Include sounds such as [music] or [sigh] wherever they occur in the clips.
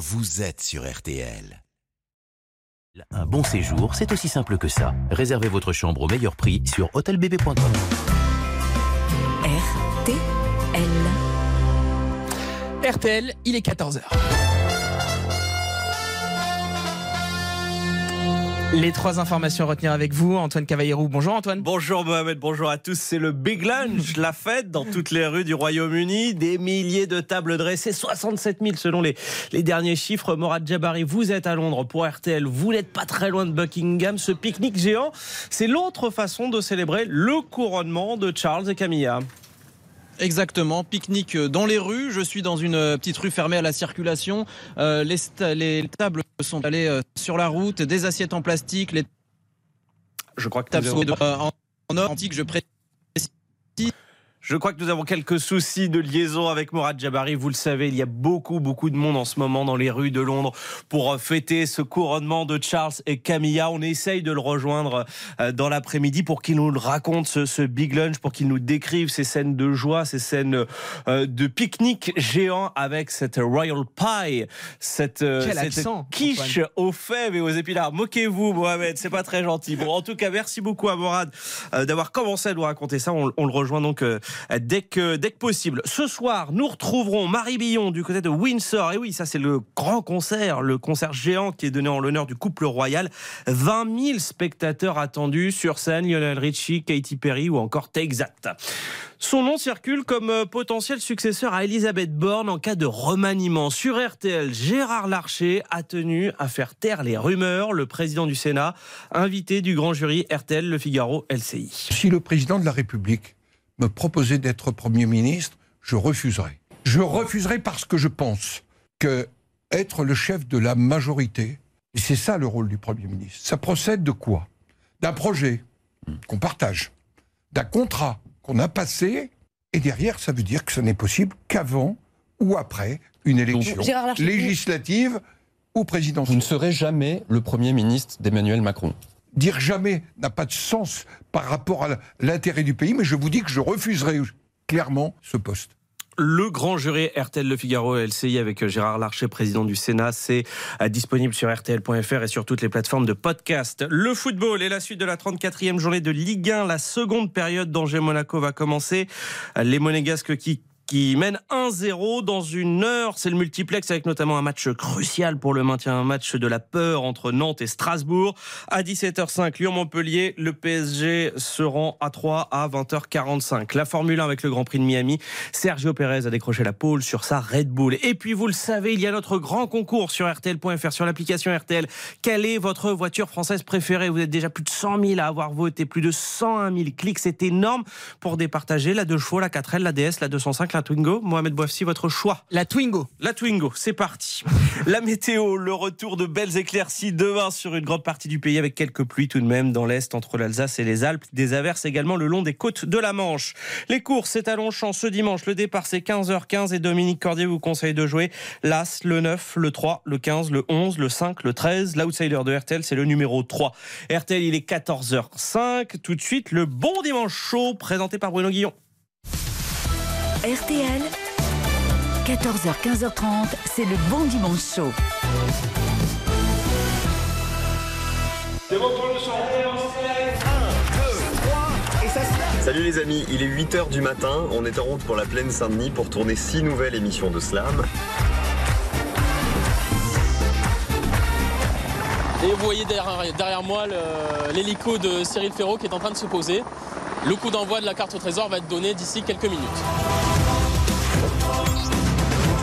vous êtes sur RTL. Un bon séjour, c'est aussi simple que ça. Réservez votre chambre au meilleur prix sur hôtelbb.com. RTL. RTL, il est 14h. Les trois informations à retenir avec vous, Antoine Cavallero. Bonjour Antoine. Bonjour Mohamed, bonjour à tous. C'est le Big Lunch, [laughs] la fête dans toutes les rues du Royaume-Uni. Des milliers de tables dressées, 67 000 selon les, les derniers chiffres. Morad Jabari, vous êtes à Londres pour RTL, vous n'êtes pas très loin de Buckingham. Ce pique-nique géant, c'est l'autre façon de célébrer le couronnement de Charles et Camilla. Exactement, pique-nique dans les rues. Je suis dans une petite rue fermée à la circulation. Euh, les, les, tables sont allées euh, sur la route, des assiettes en plastique, les je crois que tables sont en, en or antique. Je précise je crois que nous avons quelques soucis de liaison avec Morad Jabari. Vous le savez, il y a beaucoup, beaucoup de monde en ce moment dans les rues de Londres pour euh, fêter ce couronnement de Charles et Camilla. On essaye de le rejoindre euh, dans l'après-midi pour qu'il nous raconte ce, big lunch, pour qu'il nous décrive ces scènes de joie, ces scènes euh, de pique-nique géant avec cette royal pie, cette, cette quiche aux fèves et aux épinards. Moquez-vous, Mohamed, c'est pas très gentil. Bon, en tout cas, merci beaucoup à Morad d'avoir commencé à nous raconter ça. On, on le rejoint donc dès que, possible. Ce soir, nous retrouverons Marie Billon du côté de Windsor. Et oui, ça c'est le grand concert, le concert géant qui est donné en l'honneur du couple royal. 20 000 spectateurs attendus sur scène, Lionel Richie, Katy Perry ou encore Take. Son nom circule comme euh, potentiel successeur à Elisabeth Borne en cas de remaniement. Sur RTL, Gérard Larcher a tenu à faire taire les rumeurs. Le président du Sénat, invité du grand jury RTL, Le Figaro, LCI. Si le président de la République me proposer d'être Premier ministre, je refuserai. Je refuserai parce que je pense que être le chef de la majorité, et c'est ça le rôle du Premier ministre, ça procède de quoi? D'un projet qu'on partage, d'un contrat qu'on a passé, et derrière, ça veut dire que ce n'est possible qu'avant ou après une élection législative ou présidentielle. Vous ne serez jamais le Premier ministre d'Emmanuel Macron dire jamais n'a pas de sens par rapport à l'intérêt du pays, mais je vous dis que je refuserai clairement ce poste. Le grand jury RTL Le Figaro LCI avec Gérard Larcher, président du Sénat, c'est euh, disponible sur RTL.fr et sur toutes les plateformes de podcast. Le football et la suite de la 34e journée de Ligue 1, la seconde période d'Angers-Monaco va commencer. Les Monégasques qui qui mène 1-0 dans une heure. C'est le multiplex avec notamment un match crucial pour le maintien, un match de la peur entre Nantes et Strasbourg. À 17h05, Lyon-Montpellier, le PSG se rend à 3 à 20h45. La Formule 1 avec le Grand Prix de Miami. Sergio Pérez a décroché la pole sur sa Red Bull. Et puis, vous le savez, il y a notre grand concours sur RTL.fr, sur l'application RTL. Quelle est votre voiture française préférée? Vous êtes déjà plus de 100 000 à avoir voté, plus de 101 000 clics. C'est énorme pour départager la 2 chevaux, la 4L, la DS, la 205, la Twingo. Mohamed Bouafsi, votre choix La Twingo. La Twingo, c'est parti. la météo, le retour de belles éclaircies demain sur une grande partie du pays avec quelques pluies tout de même dans l'est entre l'Alsace et les Alpes. Des averses également le long des côtes de la Manche. Les courses, c'est à Longchamp ce dimanche. Le départ, c'est 15h15 et Dominique Cordier vous conseille de jouer l'As, le 9, le 3, le 15, le 11, le 5, le 13. L'outsider de RTL, c'est le numéro 3. RTL, il est 14h05. Tout de suite, le bon dimanche chaud présenté par Bruno Guillon. RTL, 14h, 15h30, c'est le bon dimanche chaud. Salut les amis, il est 8h du matin, on est en route pour la plaine Saint-Denis pour tourner 6 nouvelles émissions de Slam. Et vous voyez derrière, derrière moi l'hélico de Cyril Ferraud qui est en train de se poser. Le coup d'envoi de la carte au trésor va être donné d'ici quelques minutes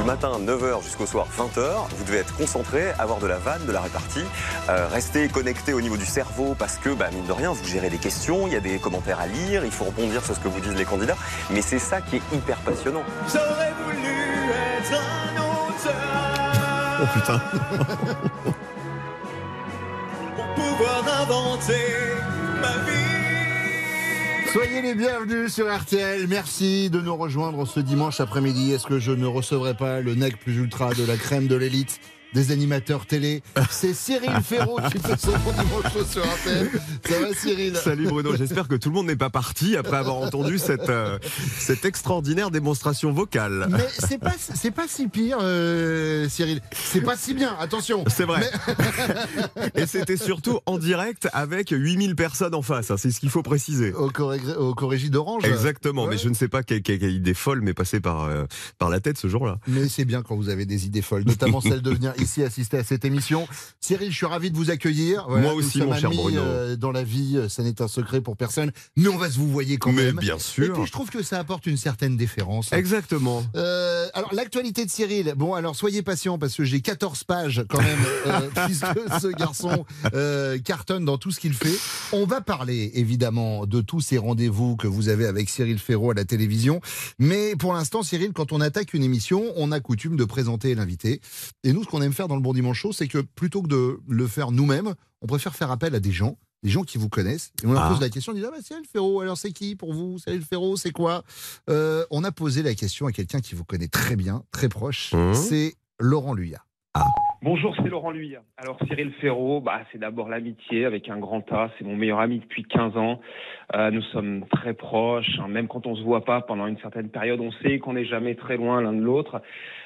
matin 9h jusqu'au soir 20h. Vous devez être concentré, avoir de la vanne, de la répartie, euh, rester connecté au niveau du cerveau parce que, bah, mine de rien, vous gérez des questions, il y a des commentaires à lire, il faut rebondir sur ce que vous disent les candidats. Mais c'est ça qui est hyper passionnant. J'aurais voulu être un auteur. Oh putain. pour pouvoir inventer ma vie. Soyez les bienvenus sur RTL. Merci de nous rejoindre ce dimanche après-midi. Est-ce que je ne recevrai pas le nec plus ultra de la crème de l'élite des animateurs télé. C'est Cyril [laughs] Ferraud qui fait son bon dimanche sur RTL. Ça va Cyril? Salut Bruno, j'espère que tout le monde n'est pas parti après avoir entendu cette, euh, cette extraordinaire démonstration vocale. Mais c'est pas, c'est pas si pire, euh, Cyril. C'est pas si bien, attention. C'est vrai. Et c'était surtout en direct avec 8000 personnes en face, hein, c'est ce qu'il faut préciser. Au, corrigé, au corrigi d'Orange. Exactement, Ouais. mais je ne sais pas quelle, quelle- quelle idée folle m'est passée par, euh, par la tête ce jour-là. Mais c'est bien quand vous avez des idées folles, notamment celle de venir ici assister à cette émission. Cyril, je suis ravi de vous accueillir. Moi aussi, mon cher amis, Bruno. euh, dans la vie, euh, ça n'est un secret pour personne, mais on va se vous voyer quand Mais même. bien sûr. Et puis je trouve que ça apporte une certaine déférence. Exactement. Euh, alors l'actualité de Cyril, bon alors soyez patient parce que j'ai 14 pages quand même euh, [laughs] puisque ce garçon cartonne dans tout ce qu'il fait. On va parler évidemment de tous ces rendez-vous que vous avez avec Cyril Ferraud à la télévision, mais pour l'instant Cyril, quand on attaque une émission, on a coutume de présenter l'invité. Et nous ce qu'on aime faire dans le Bon Dimanche Show, c'est que plutôt que de le faire nous-mêmes, on préfère faire appel à des gens des gens qui vous connaissent. Et on leur Ah. pose la question, on dit ah bah, Cyril Ferraud, alors c'est qui pour vous Cyril Ferraud, c'est quoi? Euh, On a posé la question à quelqu'un qui vous connaît très bien, très proche. Mmh. C'est Laurent Luyat. Bonjour, c'est Laurent Luyat. Alors Cyril Ferraud, bah, c'est d'abord l'amitié avec un grand A. C'est mon meilleur ami depuis 15 ans. Euh, nous sommes très proches, hein. même quand on se voit pas pendant une certaine période, on sait qu'on n'est jamais très loin l'un de l'autre.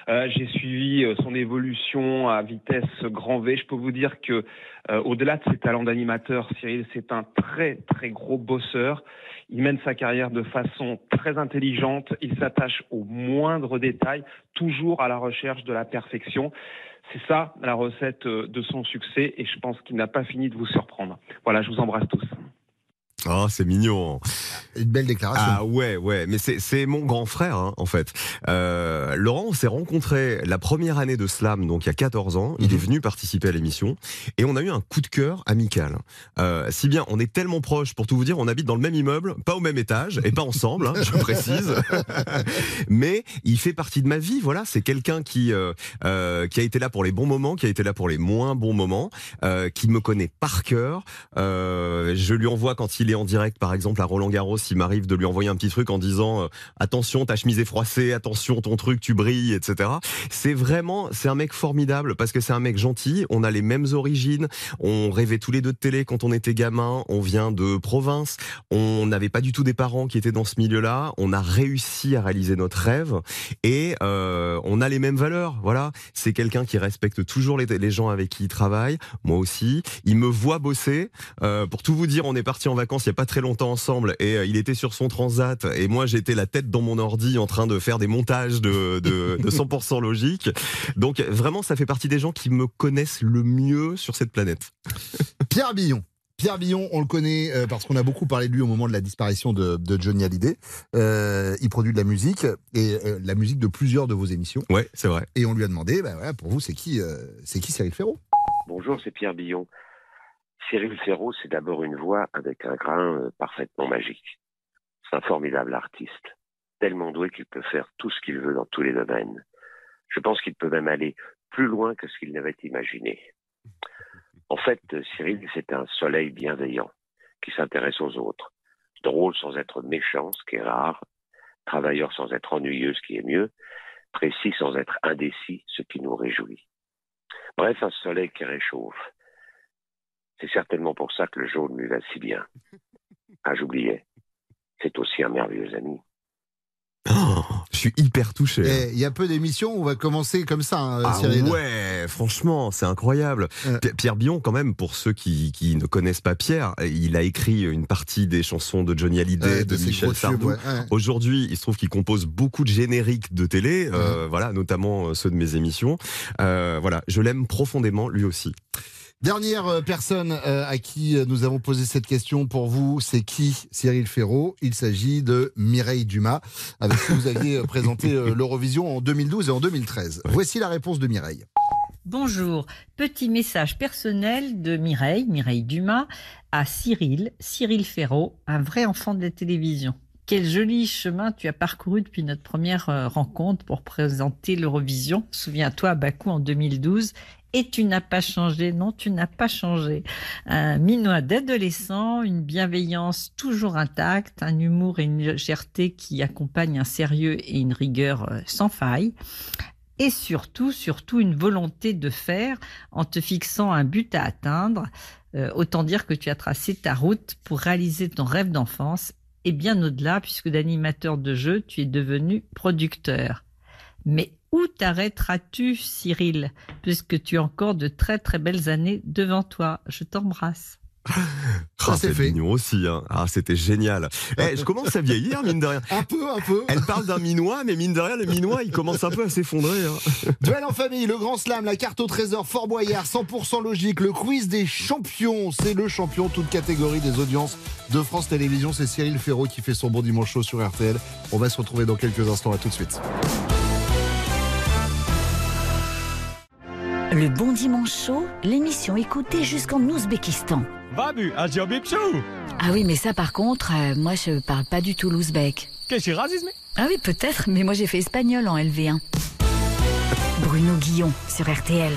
Euh, J'ai suivi euh, son évolution à vitesse grand V. Je peux vous dire que euh, au-delà de ses talents d'animateur, Cyril, c'est un très très gros bosseur. Il mène sa carrière de façon très intelligente. Il s'attache aux moindres détails, toujours à la recherche de la perfection. C'est ça la recette euh, de son succès et je pense qu'il n'a pas fini de vous surprendre. Voilà, je vous embrasse tous. Oh, c'est mignon. Une belle déclaration. Ah ouais, ouais, mais c'est mon grand frère hein, en fait. Euh, Laurent, on s'est rencontré la première année de Slam, donc il y a 14 ans. Il est venu participer à l'émission et on a eu un coup de cœur amical. Euh, si bien, on est tellement proches, pour tout vous dire, on habite dans le même immeuble, pas au même étage et pas ensemble, hein, je précise. [laughs] mais il fait partie de ma vie. Voilà, c'est quelqu'un qui euh, qui a été là pour les bons moments, qui a été là pour les moins bons moments, qui me connaît par cœur. Je lui envoie quand il est en direct, par exemple à Roland Garros, il m'arrive de lui envoyer un petit truc en disant euh, attention ta chemise est froissée, attention ton truc tu brilles, etc. C'est vraiment, c'est un mec formidable parce que c'est un mec gentil. On a les mêmes origines. On rêvait tous les deux de télé quand on était gamin. On vient de province. On n'avait pas du tout des parents qui étaient dans ce milieu-là. On a réussi à réaliser notre rêve et euh, on a les mêmes valeurs. Voilà, c'est quelqu'un qui respecte toujours les, gens avec qui il travaille. Moi aussi. Il me voit bosser. Euh, pour tout vous dire, on est parti en vacances il y a pas très longtemps ensemble et euh, il était sur son transat et moi j'étais la tête dans mon ordi en train de faire des montages de, de, de 100% logique. Donc vraiment, ça fait partie des gens qui me connaissent le mieux sur cette planète. [laughs] Pierre Billon. Pierre Billon, on le connaît euh, parce qu'on a beaucoup parlé de lui au moment de la disparition de, de Johnny Hallyday. Euh, il produit de la musique et euh, la musique de plusieurs de vos émissions. Ouais, c'est vrai. Et on lui a demandé, bah, voilà, pour vous, c'est qui, euh, c'est qui Cyril Ferraud? Bonjour, c'est Pierre Billon. Cyril Ferraud, c'est d'abord une voix avec un grain euh, parfaitement magique. C'est un formidable artiste, tellement doué qu'il peut faire tout ce qu'il veut dans tous les domaines. Je pense qu'il peut même aller plus loin que ce qu'il n'avait imaginé. En fait, euh, Cyril, c'est un soleil bienveillant qui s'intéresse aux autres, drôle sans être méchant, ce qui est rare, travailleur sans être ennuyeux, ce qui est mieux, précis sans être indécis, ce qui nous réjouit. Bref, un soleil qui réchauffe. C'est certainement pour ça que le jaune lui va si bien. [laughs] Ah, j'oubliais. C'est aussi un merveilleux ami. Je suis hyper touché. Et Il y a peu d'émissions où on va commencer comme ça, hein, Ah Cyril. ouais, franchement, c'est incroyable. Pi- Pierre Bion, quand même, pour ceux qui, qui ne connaissent pas Pierre, il a écrit une partie des chansons de Johnny Hallyday, Ouais, de, Michel Sardou. ouais, ouais. Aujourd'hui, il se trouve qu'il compose beaucoup de génériques de télé, euh, voilà, notamment euh, ceux de mes émissions. Euh, voilà, je l'aime profondément, lui aussi. Dernière euh, personne euh, à qui euh, nous avons posé cette question pour vous, c'est qui? Cyril Ferraud Il s'agit de Mireille Dumas, avec qui vous aviez présenté [laughs] l'Eurovision en 2012 et en 2013. Voici la réponse de Mireille. Bonjour, petit message personnel de Mireille, Mireille Dumas, à Cyril, Cyril Ferraud, un vrai enfant de la télévision. Quel joli chemin tu as parcouru depuis notre première rencontre pour présenter l'Eurovision. Souviens-toi à Bakou en 2012. Et tu n'as pas changé, non, tu n'as pas changé. Un minois d'adolescent, une bienveillance toujours intacte, un humour et une légèreté qui accompagnent un sérieux et une rigueur euh, sans faille et surtout, surtout une volonté de faire en te fixant un but à atteindre. Euh, autant dire que tu as tracé ta route pour réaliser ton rêve d'enfance et bien au-delà, puisque d'animateur de jeu, tu es devenu producteur. Mais où t'arrêteras-tu, Cyril, puisque tu as encore de très très belles années devant toi? Je t'embrasse. [laughs] Ah, c'est mignon aussi. Hein. Ah, c'était génial. Eh, je commence à vieillir, mine de rien. [laughs] Un peu, un peu. Elle parle d'un minois, mais mine de rien, le minois, il commence un peu à s'effondrer. Hein. [laughs] Duel en famille, le grand slam, la carte au trésor, Fort Boyard, 100% logique, le quiz des champions. C'est le champion, toute catégorie des audiences de France Télévisions. C'est Cyril Ferraud qui fait son bon dimanche chaud sur RTL. On va se retrouver dans quelques instants. À tout de suite. Le Bon Dimanche Chaud, l'émission écoutée jusqu'en Ouzbékistan. Babu, Ah oui, mais ça par contre, euh, moi je parle pas du tout l'ouzbek. Qu'est-ce que racisme Ah oui, peut-être, mais moi j'ai fait espagnol en LV1. Bruno Guillon sur RTL.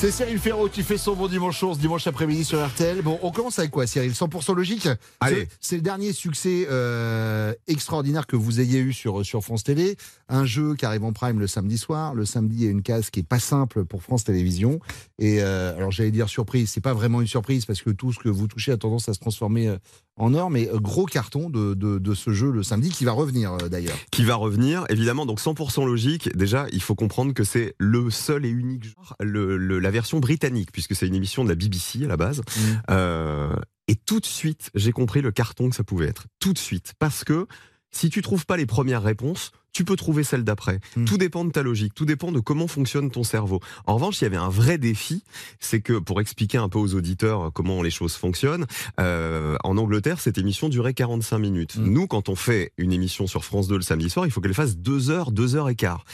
C'est Cyril Ferraud qui fait son bon dimanche ce dimanche après-midi sur RTL. Bon, on commence avec quoi, Cyril? 100% logique? Allez. C'est- C'est le dernier succès euh, extraordinaire que vous ayez eu sur, sur France Télé. Un jeu qui arrive en prime le samedi soir. Le samedi, il y a une case qui est pas simple pour France Télévisions. Et euh, alors, j'allais dire surprise. C'est pas vraiment une surprise parce que tout ce que vous touchez a tendance à se transformer euh, en or. Mais euh, gros carton de, de, de ce jeu le samedi qui va revenir euh, d'ailleurs. qui va revenir, évidemment, donc 100% logique. Déjà, il faut comprendre que c'est le seul et unique genre, le- le- la version britannique, puisque c'est une émission de la BBC à la base. Euh, et tout de suite, j'ai compris le carton que ça pouvait être. Tout de suite. Parce que si tu trouves pas les premières réponses, tu peux trouver celle d'après. Tout dépend de ta logique, tout dépend de comment fonctionne ton cerveau. En revanche, il y avait un vrai défi, c'est que pour expliquer un peu aux auditeurs comment les choses fonctionnent, euh, en Angleterre, cette émission durait 45 minutes. Nous, quand on fait une émission sur France 2 le samedi soir, il faut qu'elle fasse 2 heures, 2 heures et quart.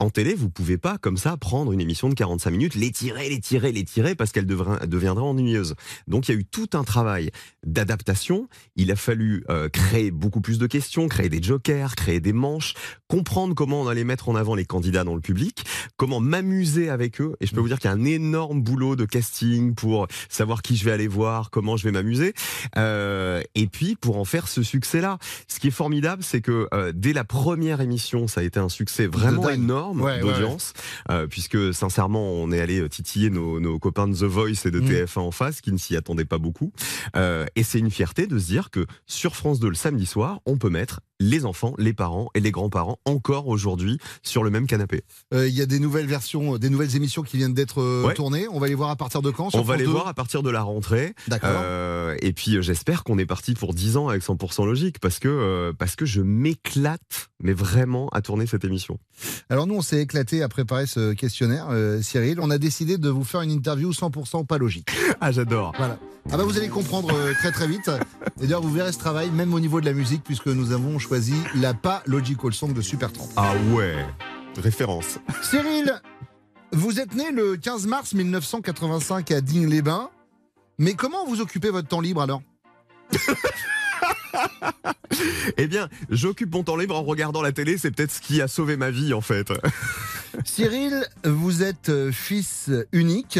En télé, vous pouvez pas comme ça prendre une émission de 45 minutes, l'étirer, l'étirer, l'étirer parce qu'elle deviendra ennuyeuse. Donc il y a eu tout un travail d'adaptation. Il a fallu euh, créer beaucoup plus de questions, créer des jokers, créer des manches, comprendre comment on allait mettre en avant les candidats dans le public, comment m'amuser avec eux. Et je peux vous dire qu'il y a un énorme boulot de casting pour savoir qui je vais aller voir, comment je vais m'amuser, Euh, et puis pour en faire ce succès-là. Ce qui est formidable, c'est que euh, dès la première émission, ça a été un succès vraiment dingue. Énorme Ouais, ouais, d'audience, euh, puisque sincèrement, on est allé titiller nos, nos copains de The Voice et de Mm. TF1 en face, qui ne s'y attendaient pas beaucoup. Euh, et c'est une fierté de se dire que sur France 2 le samedi soir, on peut mettre les enfants, les parents et les grands-parents encore aujourd'hui sur le même canapé. Euh, Il y a des nouvelles versions, des nouvelles émissions qui viennent d'être euh, Ouais. tournées. On va les voir à partir de quand? On va les 2? voir à partir de la rentrée. D'accord. Euh, et puis euh, j'espère qu'on est parti pour 10 ans avec 100% logique parce que euh, parce que je m'éclate mais vraiment à tourner cette émission. Alors nous, on s'est éclaté à préparer ce questionnaire, euh, Cyril. On a décidé de vous faire une interview 100% pas logique. Ah j'adore. Voilà. Ah bah vous allez comprendre euh, très très vite. Et d'ailleurs, vous verrez ce travail même au niveau de la musique puisque nous avons choisi la pas logical song de Supertramp. Ah ouais, référence. Cyril, vous êtes né le 15 mars 1985 à Digne-les-Bains. Mais comment vous occupez votre temps libre alors? [laughs] Eh bien, j'occupe mon temps libre en regardant la télé, c'est peut-être ce qui a sauvé ma vie en fait. Cyril, vous êtes euh, fils unique,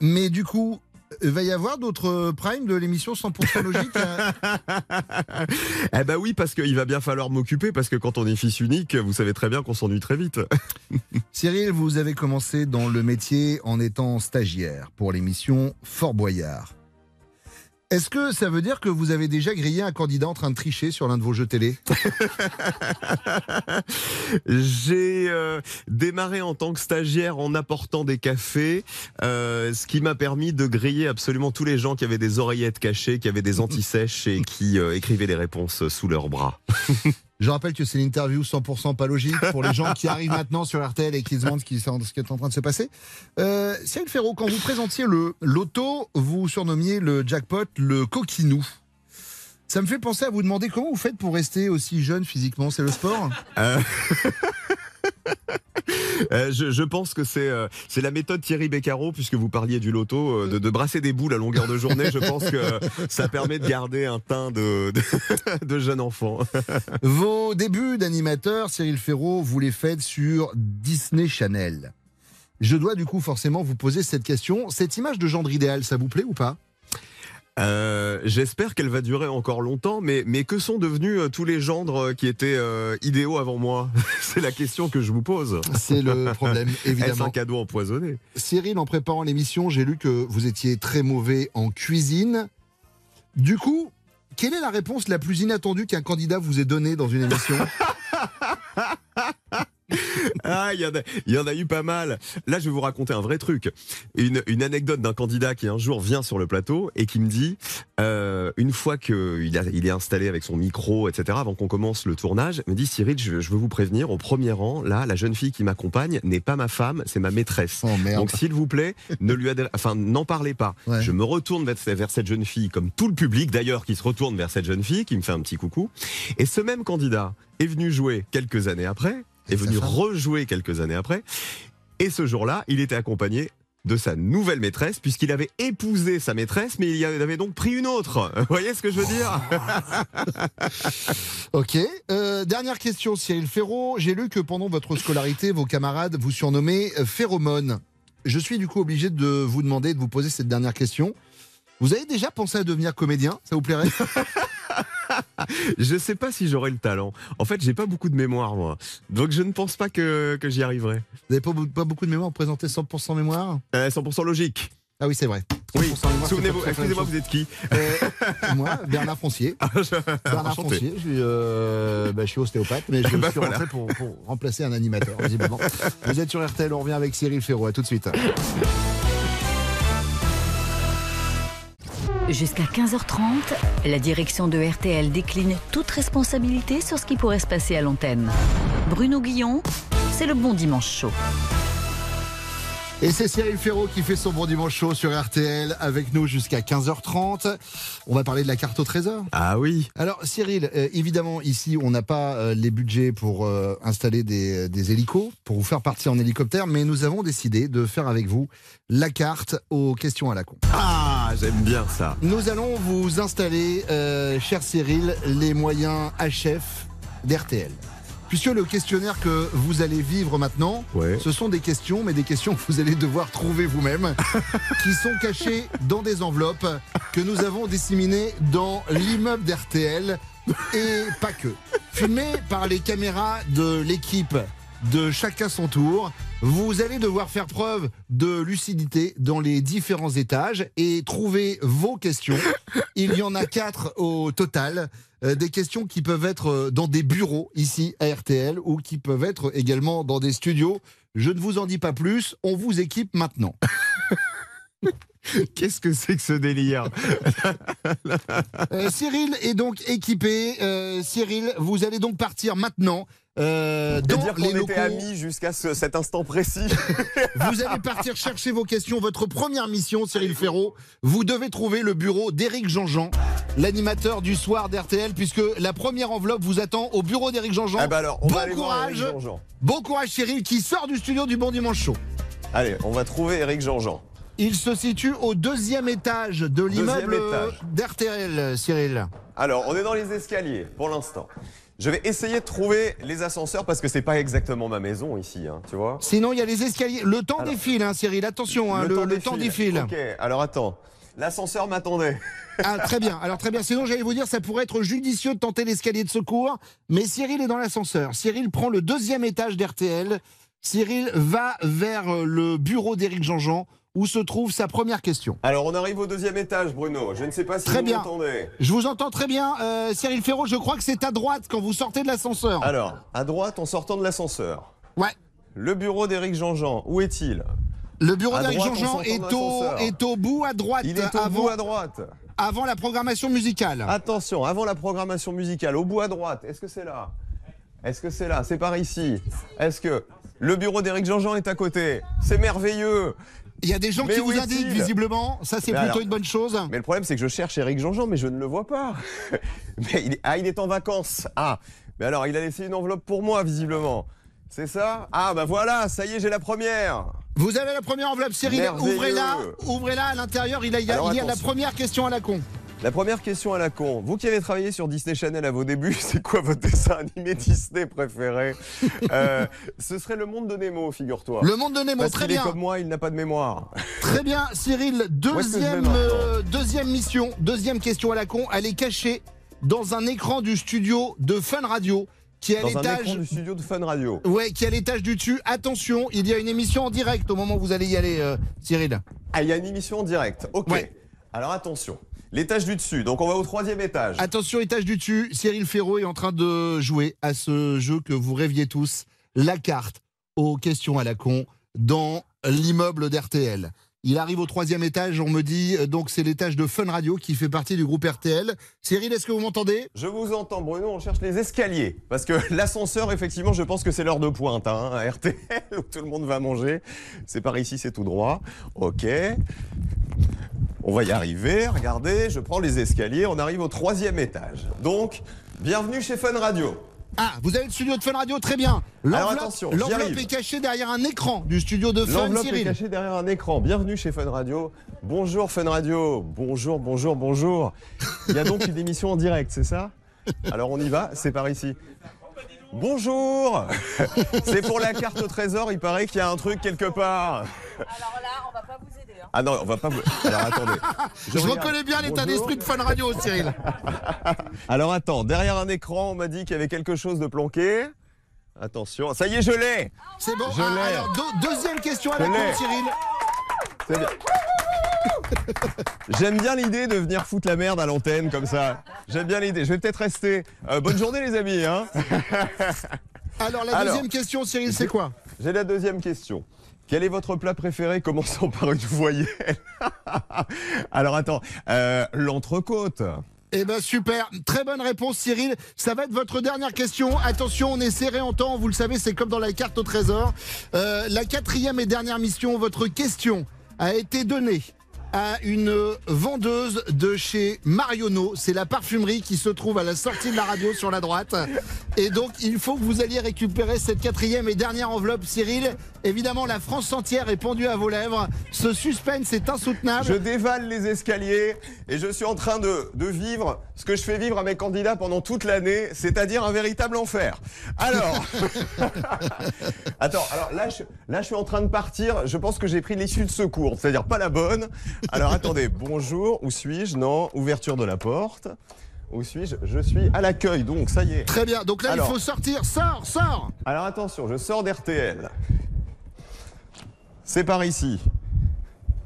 mais du coup, il va y avoir d'autres primes de l'émission 100% logique euh [laughs] eh ben oui, parce qu'il va bien falloir m'occuper, parce que quand on est fils unique, vous savez très bien qu'on s'ennuie très vite. [laughs] Cyril, vous avez commencé dans le métier en étant stagiaire pour l'émission Fort Boyard. Est-ce que ça veut dire que vous avez déjà grillé un candidat en train de tricher sur l'un de vos jeux télé [laughs] J'ai euh, démarré en tant que stagiaire en apportant des cafés, euh, ce qui m'a permis de griller absolument tous les gens qui avaient des oreillettes cachées, qui avaient des antisèches et qui euh, écrivaient des réponses sous leurs bras. [laughs] Je rappelle que c'est l'interview 100% pas logique pour les gens qui arrivent maintenant sur RTL et qui se demandent ce qui, est en train de se passer. Euh, Cyril Ferraud, quand vous présentiez le loto, vous surnommiez le jackpot le coquinou. Ça me fait penser à vous demander comment vous faites pour rester aussi jeune physiquement. C'est le sport? Euh, euh, je, pense que c'est euh, c'est la méthode Thierry Beccaro, puisque vous parliez du loto, euh, de, de brasser des boules à longueur de journée. Je pense que ça permet de garder un teint de, de, [laughs] de jeune enfant. Vos débuts d'animateur, Cyril Ferraud, vous les faites sur Disney Channel. Je dois du coup forcément vous poser cette question. Cette image de gendre idéal, ça vous plaît ou pas? Euh, J'espère qu'elle va durer encore longtemps, mais, mais que sont devenus euh, tous les gendres euh, qui étaient euh, idéaux avant moi? [laughs] C'est la question que je vous pose. C'est le [laughs] problème, évidemment. un cadeau empoisonné? Cyril, en préparant l'émission, j'ai lu que vous étiez très mauvais en cuisine. Du coup, quelle est la réponse la plus inattendue qu'un candidat vous ait donnée dans une émission? [laughs] [laughs] Ah, il y, en a- il y en a eu pas mal. Là, je vais vous raconter un vrai truc. Une, une anecdote d'un candidat qui un jour vient sur le plateau et qui me dit, euh, une fois qu'il a- il est installé avec son micro, etc., avant qu'on commence le tournage, me dit Cyril, je, je veux vous prévenir, au premier rang, là, la jeune fille qui m'accompagne n'est pas ma femme, c'est ma maîtresse. Donc, s'il vous plaît, ne lui adresse- enfin, n'en parlez pas. Je me retourne vers, vers cette jeune fille, comme tout le public d'ailleurs qui se retourne vers cette jeune fille, qui me fait un petit coucou. Et ce même candidat est venu jouer quelques années après, est venu rejouer quelques années après. Et ce jour-là, il était accompagné de sa nouvelle maîtresse, puisqu'il avait épousé sa maîtresse, mais il y avait donc pris une autre. [laughs] Vous voyez ce que je veux dire [laughs] Ok. Euh, dernière question, Cyril Ferraud. J'ai lu que pendant votre scolarité, vos camarades vous surnommaient euh, Phéromone. Je suis du coup obligé de vous demander de vous poser cette dernière question. Vous avez déjà pensé à devenir comédien? Ça vous plairait? [laughs] [laughs] Je sais pas si j'aurai le talent. En fait, j'ai pas beaucoup de mémoire, moi. Donc je ne pense pas que, que j'y arriverai. Vous n'avez pas, pas beaucoup de mémoire, vous présentez 100% mémoire? Euh, 100% logique. Ah oui, c'est vrai. Oui, 100% mémoire, c'est souvenez-vous, excusez-moi, vous êtes qui [laughs] Euh, Moi, Bernard Foncier. [laughs] Bernard Enchanté. Foncier, je suis, euh, bah, je suis ostéopathe, mais je Bah, suis voilà. rentré pour, pour remplacer un animateur, visiblement. Vous êtes sur RTL, on revient avec Cyril Ferraud. À tout de suite. Jusqu'à 15h30, la direction de RTL décline toute responsabilité sur ce qui pourrait se passer à l'antenne. Bruno Guillon, c'est le bon dimanche chaud. Et c'est Cyril Ferraud qui fait son bon dimanche chaud sur RTL avec nous jusqu'à 15h30. On va parler de la carte au trésor. Ah oui. Alors Cyril, euh, évidemment ici on n'a pas euh, les budgets pour euh, installer des, des hélicos, pour vous faire partir en hélicoptère, mais nous avons décidé de faire avec vous la carte aux questions à la con. Ah, j'aime bien ça. Nous allons vous installer, euh, cher Cyril, les moyens HF d'RTL. Puisque le questionnaire que vous allez vivre maintenant, ce sont des questions, mais des questions que vous allez devoir trouver vous-même, [laughs] qui sont cachées dans des enveloppes que nous avons disséminées dans l'immeuble d'RTL, et pas que. Filmées par les caméras de l'équipe de chacun son tour. Vous allez devoir faire preuve de lucidité dans les différents étages et trouver vos questions. [laughs] Il y en a quatre au total. Euh, des questions qui peuvent être euh, dans des bureaux ici à RTL ou qui peuvent être également dans des studios. Je ne vous en dis pas plus, on vous équipe maintenant. [laughs] [laughs] Qu'est-ce que c'est que ce délire [laughs] Euh, Cyril est donc équipé. Euh, Cyril, vous allez donc partir maintenant. euh, dans dire les qu'on locaux. était amis jusqu'à ce- cet instant précis. [laughs] Vous allez partir chercher vos questions. Votre première mission, Cyril Ferraud, vous devez trouver le bureau d'Éric Jean-Jean, l'animateur du soir d'RTL, puisque la première enveloppe vous attend au bureau d'Éric Jean-Jean. Eh ben alors, on bon va aller voir courage, Éric bon courage Cyril, qui sort du studio du Bon Dimanche Chaud. Allez, on va trouver Eric Jean-Jean. Il se situe au deuxième étage de l'immeuble d'RTL, Cyril. Alors, on est dans les escaliers pour l'instant. Je vais essayer de trouver les ascenseurs parce que c'est pas exactement ma maison ici, hein, tu vois. Sinon, il y a les escaliers. Le temps défile, hein, Cyril. Attention, hein, le, le temps défile. Ok, alors attends. L'ascenseur m'attendait. Ah, très bien. Alors très bien. Sinon, j'allais vous dire, ça pourrait être judicieux de tenter l'escalier de secours. Mais Cyril est dans l'ascenseur. Cyril prend le deuxième étage d'RTL. Cyril va vers le bureau d'Éric Jean-Jean où se trouve sa première question. Alors, on arrive au deuxième étage, Bruno. Je ne sais pas si Très vous bien. m'entendez. Je vous entends très bien, euh, Cyril Ferraud. Je crois que c'est à droite quand vous sortez de l'ascenseur. Alors, à droite, en sortant de l'ascenseur. Ouais. Le bureau d'Éric Jean-Jean, où est-il? Le bureau d'Éric Jean-Jean est au, est au bout à droite. Il est au avant, bout à droite. Avant la programmation musicale. Attention, avant la programmation musicale, au bout à droite, est-ce que c'est là? Est-ce que c'est là? C'est par ici Est-ce que le bureau d'Éric Jean-Jean est à côté? C'est merveilleux Il y a des gens Mais qui vous indiquent visiblement. Ça, c'est plutôt alors- une bonne chose. Mais le problème, c'est que je cherche Eric Jean-Jean, mais je ne le vois pas. [laughs] Mais il est... Ah, il est en vacances. Ah, mais alors, il a laissé une enveloppe pour moi, visiblement. C'est ça? Ah, bah voilà, ça y est, j'ai la première. Vous avez la première enveloppe, Cyril. Ouvrez-la. Ouvrez-la à l'intérieur. Il, y a- il y a, Alors, il y a la première question à la con. La première question à la con. Vous qui avez travaillé sur Disney Channel à vos débuts, [laughs] c'est quoi votre dessin animé Disney préféré Euh, Ce serait Le Monde de Nemo, figure-toi. Le Monde de Nemo, Parce très qu'il est bien. comme moi, il n'a pas de mémoire. [laughs] Très bien, Cyril. Deuxième, euh, deuxième mission, deuxième question à la con. Elle est cachée dans un écran du studio de Fun Radio qui est à l'étage. du studio de Fun Radio. Ouais, qui est à l'étage du dessus. Attention, il y a une émission en direct au moment où vous allez y aller, euh, Cyril. Ah, il y a une émission en direct. Ok. Alors attention. L'étage du dessus. Donc on va au troisième étage. Attention, étage du dessus. Cyril Ferraud est en train de jouer à ce jeu que vous rêviez tous, la carte aux questions à la con dans l'immeuble d'RTL. Il arrive au troisième étage, on me dit, euh, donc c'est l'étage de Fun Radio qui fait partie du groupe RTL. Cyril, est-ce que vous m'entendez? Je vous entends, Bruno. On cherche les escaliers. Parce que [laughs] l'ascenseur, effectivement, je pense que c'est l'heure de pointe. Hein, à RTL, [laughs] où tout le monde va manger. C'est par ici, c'est tout droit. Ok. On va y arriver. Regardez, je prends les escaliers. On arrive au troisième étage. Donc, bienvenue chez Fun Radio. Ah, vous avez le studio de Fun Radio, très bien. Alors L'enveloppe est cachée derrière un écran du studio de Fun, L'enveloppe est cachée derrière un écran. Bienvenue chez Fun Radio. Bonjour Fun Radio. Bonjour, bonjour, bonjour. Il y a donc une émission en direct, c'est ça? Alors on y va, c'est par ici. Bonjour [laughs] C'est pour la carte au trésor, il paraît qu'il y a un truc quelque part. Alors là, on va pas vous. Ah non, on va pas. Alors attendez. Je, reconnais bien l'état d'esprit de Fun Radio, Cyril. [laughs] Alors attends, derrière un écran, on m'a dit qu'il y avait quelque chose de planqué. Attention, ça y est, je l'ai C'est bon. Je Ah, alors, deuxième question à la con. Cyril. C'est bien. J'aime bien l'idée de venir foutre la merde à l'antenne comme ça. J'aime bien l'idée. Je vais peut-être rester. Euh, bonne journée les amis. Hein [laughs] Alors, la Alors, deuxième question, Cyril, c'est quoi? J'ai la deuxième question. Quel est votre plat préféré? Commençant [laughs] par une voyelle [laughs] Alors attends, euh, l'entrecôte. Eh ben super, très bonne réponse Cyril. Ça va être votre dernière question. Attention, on est serré en temps. Vous le savez, c'est comme dans la carte au trésor. Euh, la quatrième et dernière mission, votre question a été donnée à une vendeuse de chez Marionneau. C'est la parfumerie qui se trouve à la sortie de la radio sur la droite. Et donc, il faut que vous alliez récupérer cette quatrième et dernière enveloppe, Cyril. Évidemment, la France entière est pendue à vos lèvres. Ce suspense est insoutenable. Je dévale les escaliers et je suis en train de, de vivre ce que je fais vivre à mes candidats pendant toute l'année, c'est-à-dire un véritable enfer. Alors, [laughs] attends, alors là je, là je suis en train de partir, je pense que j'ai pris l'issue de secours, c'est-à-dire pas la bonne. Alors attendez, bonjour, où suis-je? Non, ouverture de la porte. Où suis-je? Je suis à l'accueil, donc ça y est. Très bien, donc là, Alors- il faut sortir. Sors, sors Alors attention, je sors d'RTL. C'est par ici.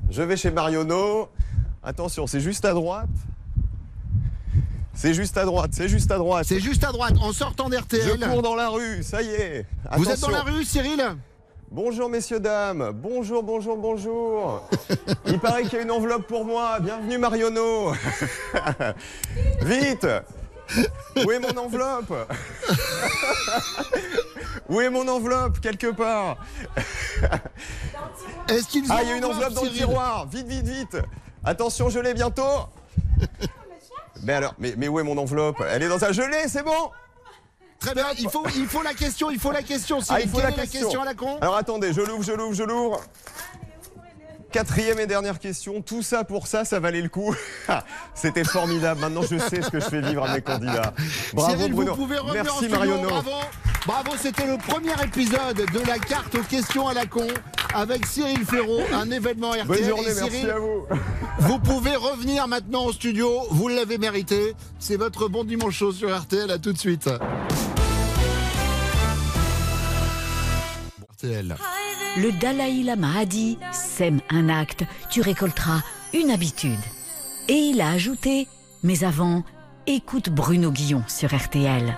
Je vais chez Marionneau. Attention, c'est juste à droite. C'est juste à droite, c'est juste à droite. C'est juste à droite, en sortant d'RTL. Je cours dans la rue, ça y est. Vous êtes dans la rue, Cyril Bonjour messieurs, dames. Bonjour, bonjour, bonjour. Il paraît qu'il y a une enveloppe pour moi. Bienvenue Marionneau. [laughs] Vite. Où est mon enveloppe? Où est mon enveloppe Quelque part? Est-ce Ah, il y a une enveloppe, dans le tiroir. Vite, vite, vite. Attention, je l'ai bientôt. Mais alors, mais, mais où est mon enveloppe? Elle est dans un gelé, c'est bon? Très bien, il faut, il faut la question, il faut la question, Ah, il faut la est la question. question à la con Alors attendez, je l'ouvre, je l'ouvre, je l'ouvre. Quatrième et dernière question. Tout ça pour ça, ça valait le coup. [laughs] C'était formidable. Maintenant, je sais ce que je fais vivre à mes candidats. Bravo Cyril, Bruno. vous pouvez revenir en Merci studio, Marionneau. Bravo, bravo c'était le premier épisode de la carte aux questions à la con avec Cyril Ferraud, un événement RTL. Bonne journée, merci à vous. [laughs] Vous pouvez revenir maintenant au studio, vous l'avez mérité. C'est votre bon dimanche chaud sur RTL, à tout de suite. Le Dalai Lama a dit Sème un acte, tu récolteras une habitude. Et il a ajouté Mais avant, écoute Bruno Guillon sur RTL.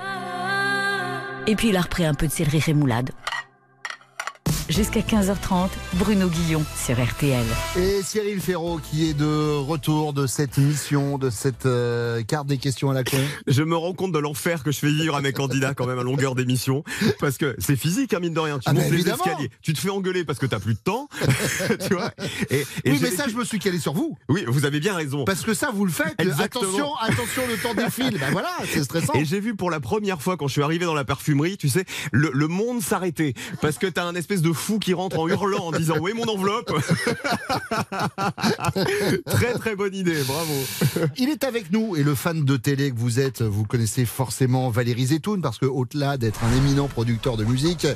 Et puis il a repris un peu de céleri rémoulade. Jusqu'à 15h30, Bruno Guillon sur RTL. Et Cyril Ferraud qui est de retour de cette mission, de cette euh, carte des questions à la con. [laughs] Je me rends compte de l'enfer que je fais vivre à mes candidats quand même à longueur d'émission. Parce que c'est physique, hein, mine de rien. Tu Ah, montes les escaliers, tu te fais engueuler parce que t'as plus de temps. [laughs] tu vois et, et Oui, mais ça, je me suis calé sur vous. Oui, vous avez bien raison. Parce que ça, vous le faites. Exactement. Attention, attention, le temps défile. Ben voilà, c'est stressant. Et j'ai vu pour la première fois quand je suis arrivé dans la parfumerie, tu sais, le, le monde s'arrêter parce que t'as un espèce de fou qui rentre en hurlant en disant Où est mon enveloppe [laughs] Très très bonne idée, bravo. Il est avec nous et le fan de télé que vous êtes, vous connaissez forcément Valérie Zetoun parce que au-delà d'être un éminent producteur de musique,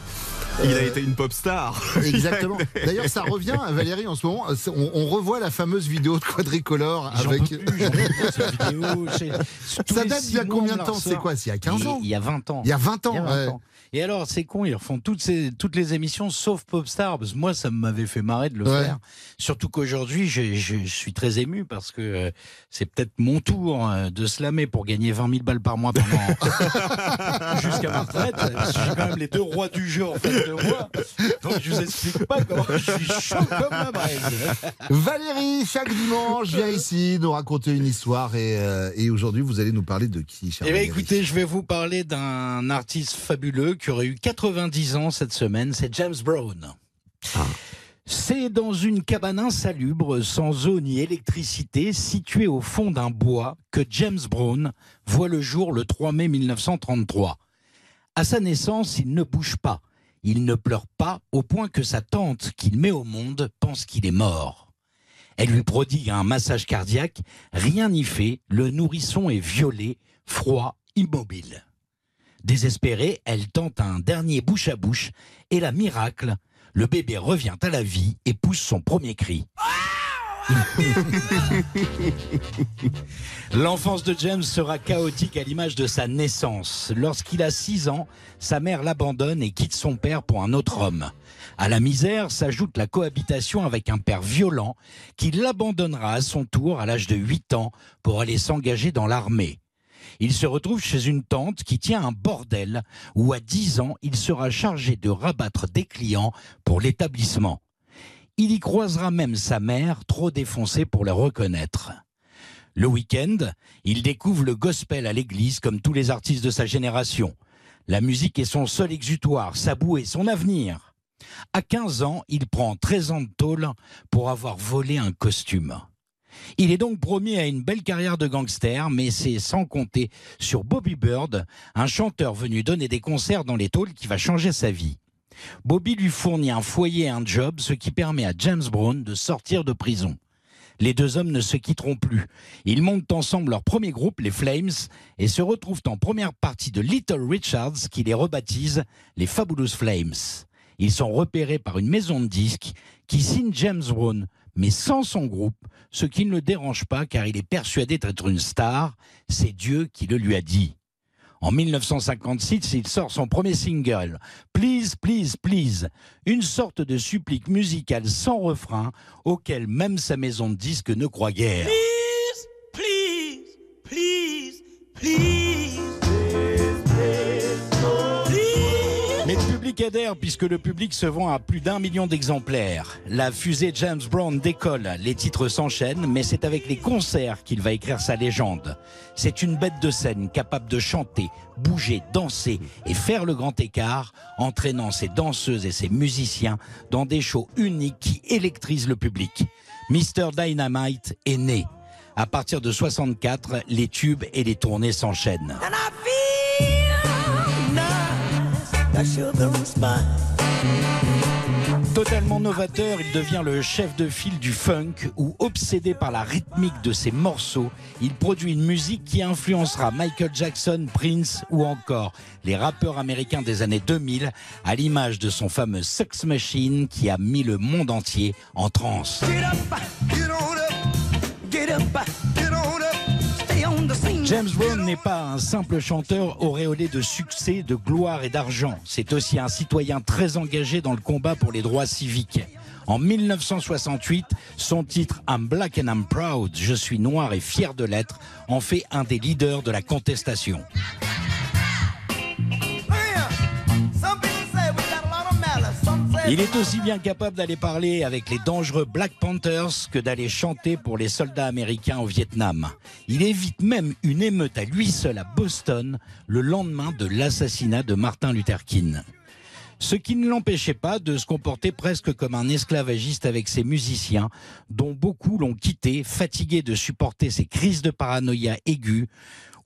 Il a euh, été une pop star. [laughs] Exactement. D'ailleurs, ça revient, Valérie, en ce moment. On, on revoit la fameuse vidéo de quadricolore avec. peux plus, j'en peux plus, cette vidéo. [laughs] Ça date d'il y a combien de temps C'est quoi C'est il y a 15 ans Il y a 20 ans. Il y a 20 ans, Il y a 20 ouais. Et alors, c'est con, ils refont toutes, ces, toutes les émissions sauf Popstar. Parce que moi, ça m'avait fait marrer de le Ouais. faire. Surtout qu'aujourd'hui, je, je- je suis très ému parce que euh, c'est peut-être mon tour euh, de slammer pour gagner 20 000 balles par mois pendant [laughs] jusqu'à ma retraite. Parce que J'ai quand même les deux rois du jeu en face de moi. Donc, je vous explique pas comment je suis chaud comme la braise. Valérie, chaque dimanche, vient ici nous raconter une histoire et, euh, et aujourd'hui, vous allez nous parler de qui, cher Eh bien, Valérie? écoutez, je vais vous parler d'un artiste fabuleux qui aurait eu 90 ans cette semaine, c'est James Brown. C'est dans une cabane insalubre, sans eau ni électricité, située au fond d'un bois, que James Brown voit le jour le 3 mai 1933. À sa naissance, il ne bouge pas. Il ne pleure pas au point que sa tante qu'il met au monde pense qu'il est mort. Elle lui prodigue un massage cardiaque, rien n'y fait, le nourrisson est violet, froid, immobile. Désespérée, elle tente un dernier bouche à bouche, et la miracle, le bébé revient à la vie et pousse son premier cri. [laughs] L'enfance de James sera chaotique à l'image de sa naissance. Lorsqu'il a 6 ans, sa mère l'abandonne et quitte son père pour un autre homme. À la misère s'ajoute la cohabitation avec un père violent qui l'abandonnera à son tour à l'âge de 8 ans pour aller s'engager dans l'armée. Il se retrouve chez une tante qui tient un bordel où à 10 ans, il sera chargé de rabattre des clients pour l'établissement. Il y croisera même sa mère, trop défoncée pour le reconnaître. Le week-end, il découvre le gospel à l'église comme tous les artistes de sa génération. La musique est son seul exutoire, sa bouée, son avenir. À 15 ans, il prend 13 ans de tôle pour avoir volé un costume. Il est donc promis à une belle carrière de gangster, mais c'est sans compter sur Bobby Bird, un chanteur venu donner des concerts dans les tôles qui va changer sa vie. Bobby lui fournit un foyer et un job, ce qui permet à James Brown de sortir de prison. Les deux hommes ne se quitteront plus. Ils montent ensemble leur premier groupe, les Flames, et se retrouvent en première partie de Little Richards, qui les rebaptise les Fabulous Flames. Ils sont repérés par une maison de disques qui signe James Brown, mais sans son groupe, ce qui ne le dérange pas car il est persuadé d'être une star. C'est Dieu qui le lui a dit. En 1956, il sort son premier single, Please, Please, Please, une sorte de supplique musicale sans refrain auquel même sa maison de disques ne croit guère. Puisque le public se vend à plus d'un million d'exemplaires. La fusée James Brown décolle, les titres s'enchaînent, mais c'est avec les concerts qu'il va écrire sa légende. C'est une bête de scène capable de chanter, bouger, danser et faire le grand écart, entraînant ses danseuses et ses musiciens dans des shows uniques qui électrisent le public. Mr. Dynamite est né. À partir de 64, les tubes et les tournées s'enchaînent. Totalement novateur, il devient le chef de file du funk où, obsédé par la rythmique de ses morceaux, il produit une musique qui influencera Michael Jackson, Prince ou encore les rappeurs américains des années 2000 à l'image de son fameux Sex Machine qui a mis le monde entier en transe. James Brown n'est pas un simple chanteur auréolé de succès, de gloire et d'argent. C'est aussi un citoyen très engagé dans le combat pour les droits civiques. En 1968, son titre I'm Black and I'm Proud, Je suis noir et fier de l'être, en fait un des leaders de la contestation. Il est aussi bien capable d'aller parler avec les dangereux Black Panthers que d'aller chanter pour les soldats américains au Vietnam. Il évite même une émeute à lui seul à Boston le lendemain de l'assassinat de Martin Luther King. Ce qui ne l'empêchait pas de se comporter presque comme un esclavagiste avec ses musiciens, dont beaucoup l'ont quitté, fatigués de supporter ses crises de paranoïa aiguës,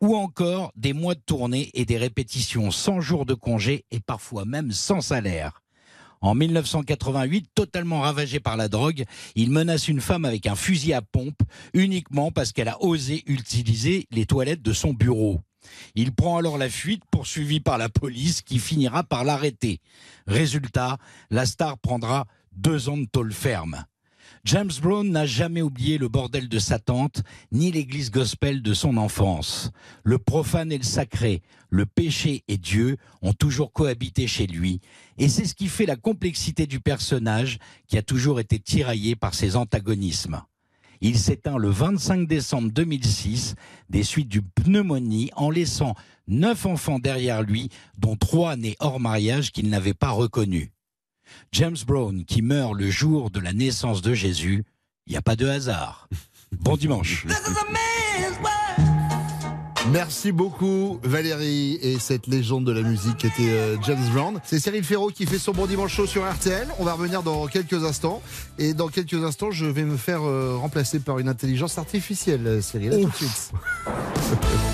ou encore des mois de tournée et des répétitions sans jour de congé et parfois même sans salaire. En 1988, totalement ravagé par la drogue, il menace une femme avec un fusil à pompe uniquement parce qu'elle a osé utiliser les toilettes de son bureau. Il prend alors la fuite, poursuivi par la police, qui finira par l'arrêter. Résultat, la star prendra deux ans de tôle ferme. James Brown n'a jamais oublié le bordel de sa tante, ni l'église gospel de son enfance. Le profane et le sacré, le péché et Dieu ont toujours cohabité chez lui, et c'est ce qui fait la complexité du personnage qui a toujours été tiraillé par ses antagonismes. Il s'éteint le 25 décembre 2006 des suites d'une pneumonie en laissant neuf enfants derrière lui, dont trois nés hors mariage qu'il n'avait pas reconnus. James Brown qui meurt le jour de la naissance de Jésus, il n'y a pas de hasard. Bon dimanche. Merci beaucoup Valérie et cette légende de la musique qui était euh, James Brown. C'est Cyril Ferraud qui fait son bon dimanche chaud sur RTL. On va revenir dans quelques instants. Et dans quelques instants, je vais me faire euh, remplacer par une intelligence artificielle, Cyril. À tout de suite. [laughs]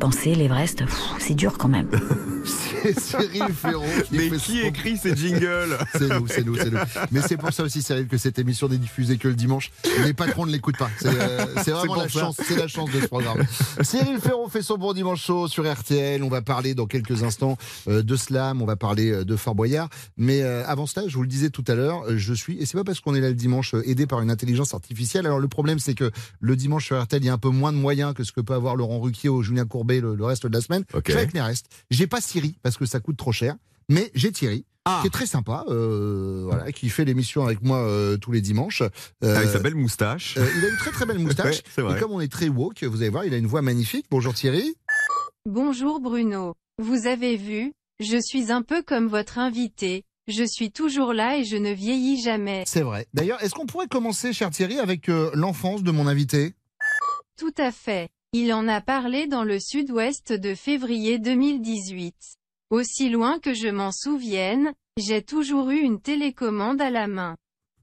Penser l'Everest, c'est dur quand même. [laughs] C'est [laughs] Cyril Ferraud qui Mais fait qui son- écrit ces jingles [laughs] C'est nous, c'est nous, c'est nous. Mais c'est pour ça aussi, Cyril, que cette émission n'est diffusée que le dimanche. Les patrons ne l'écoutent pas. C'est euh, vraiment la ça. chance, c'est la chance de ce programme. Cyril Ferron fait son bon dimanche chaud sur RTL. On va parler dans quelques instants euh, de slam, on va parler euh, de Fort Boyard. Mais euh, avant cela, je vous le disais tout à l'heure, je suis, et c'est pas parce qu'on est là le dimanche aidé par une intelligence artificielle. Alors le problème, c'est que le dimanche sur RTL, il y a un peu moins de moyens que ce que peut avoir Laurent Ruquier ou Julien Courbet le, le reste de la semaine. Ok. Je fais avec les restes. J'ai pas Siri parce que ça coûte trop cher. Mais j'ai Thierry, Ah. qui est très sympa, euh, voilà, qui fait l'émission avec moi euh, tous les dimanches. Euh, Avec sa belle moustache. euh, il a une très très belle moustache. [laughs] Ouais, c'est vrai. et comme on est très woke, vous allez voir, il a une voix magnifique. Bonjour Thierry. Bonjour Bruno. Vous avez vu, je suis un peu comme votre invité. Je suis toujours là et je ne vieillis jamais. C'est vrai. D'ailleurs, est-ce qu'on pourrait commencer, cher Thierry, avec euh, l'enfance de mon invité? Tout à fait. Il en a parlé dans le sud-ouest de février 2018. Aussi loin que je m'en souvienne, j'ai toujours eu une télécommande à la main.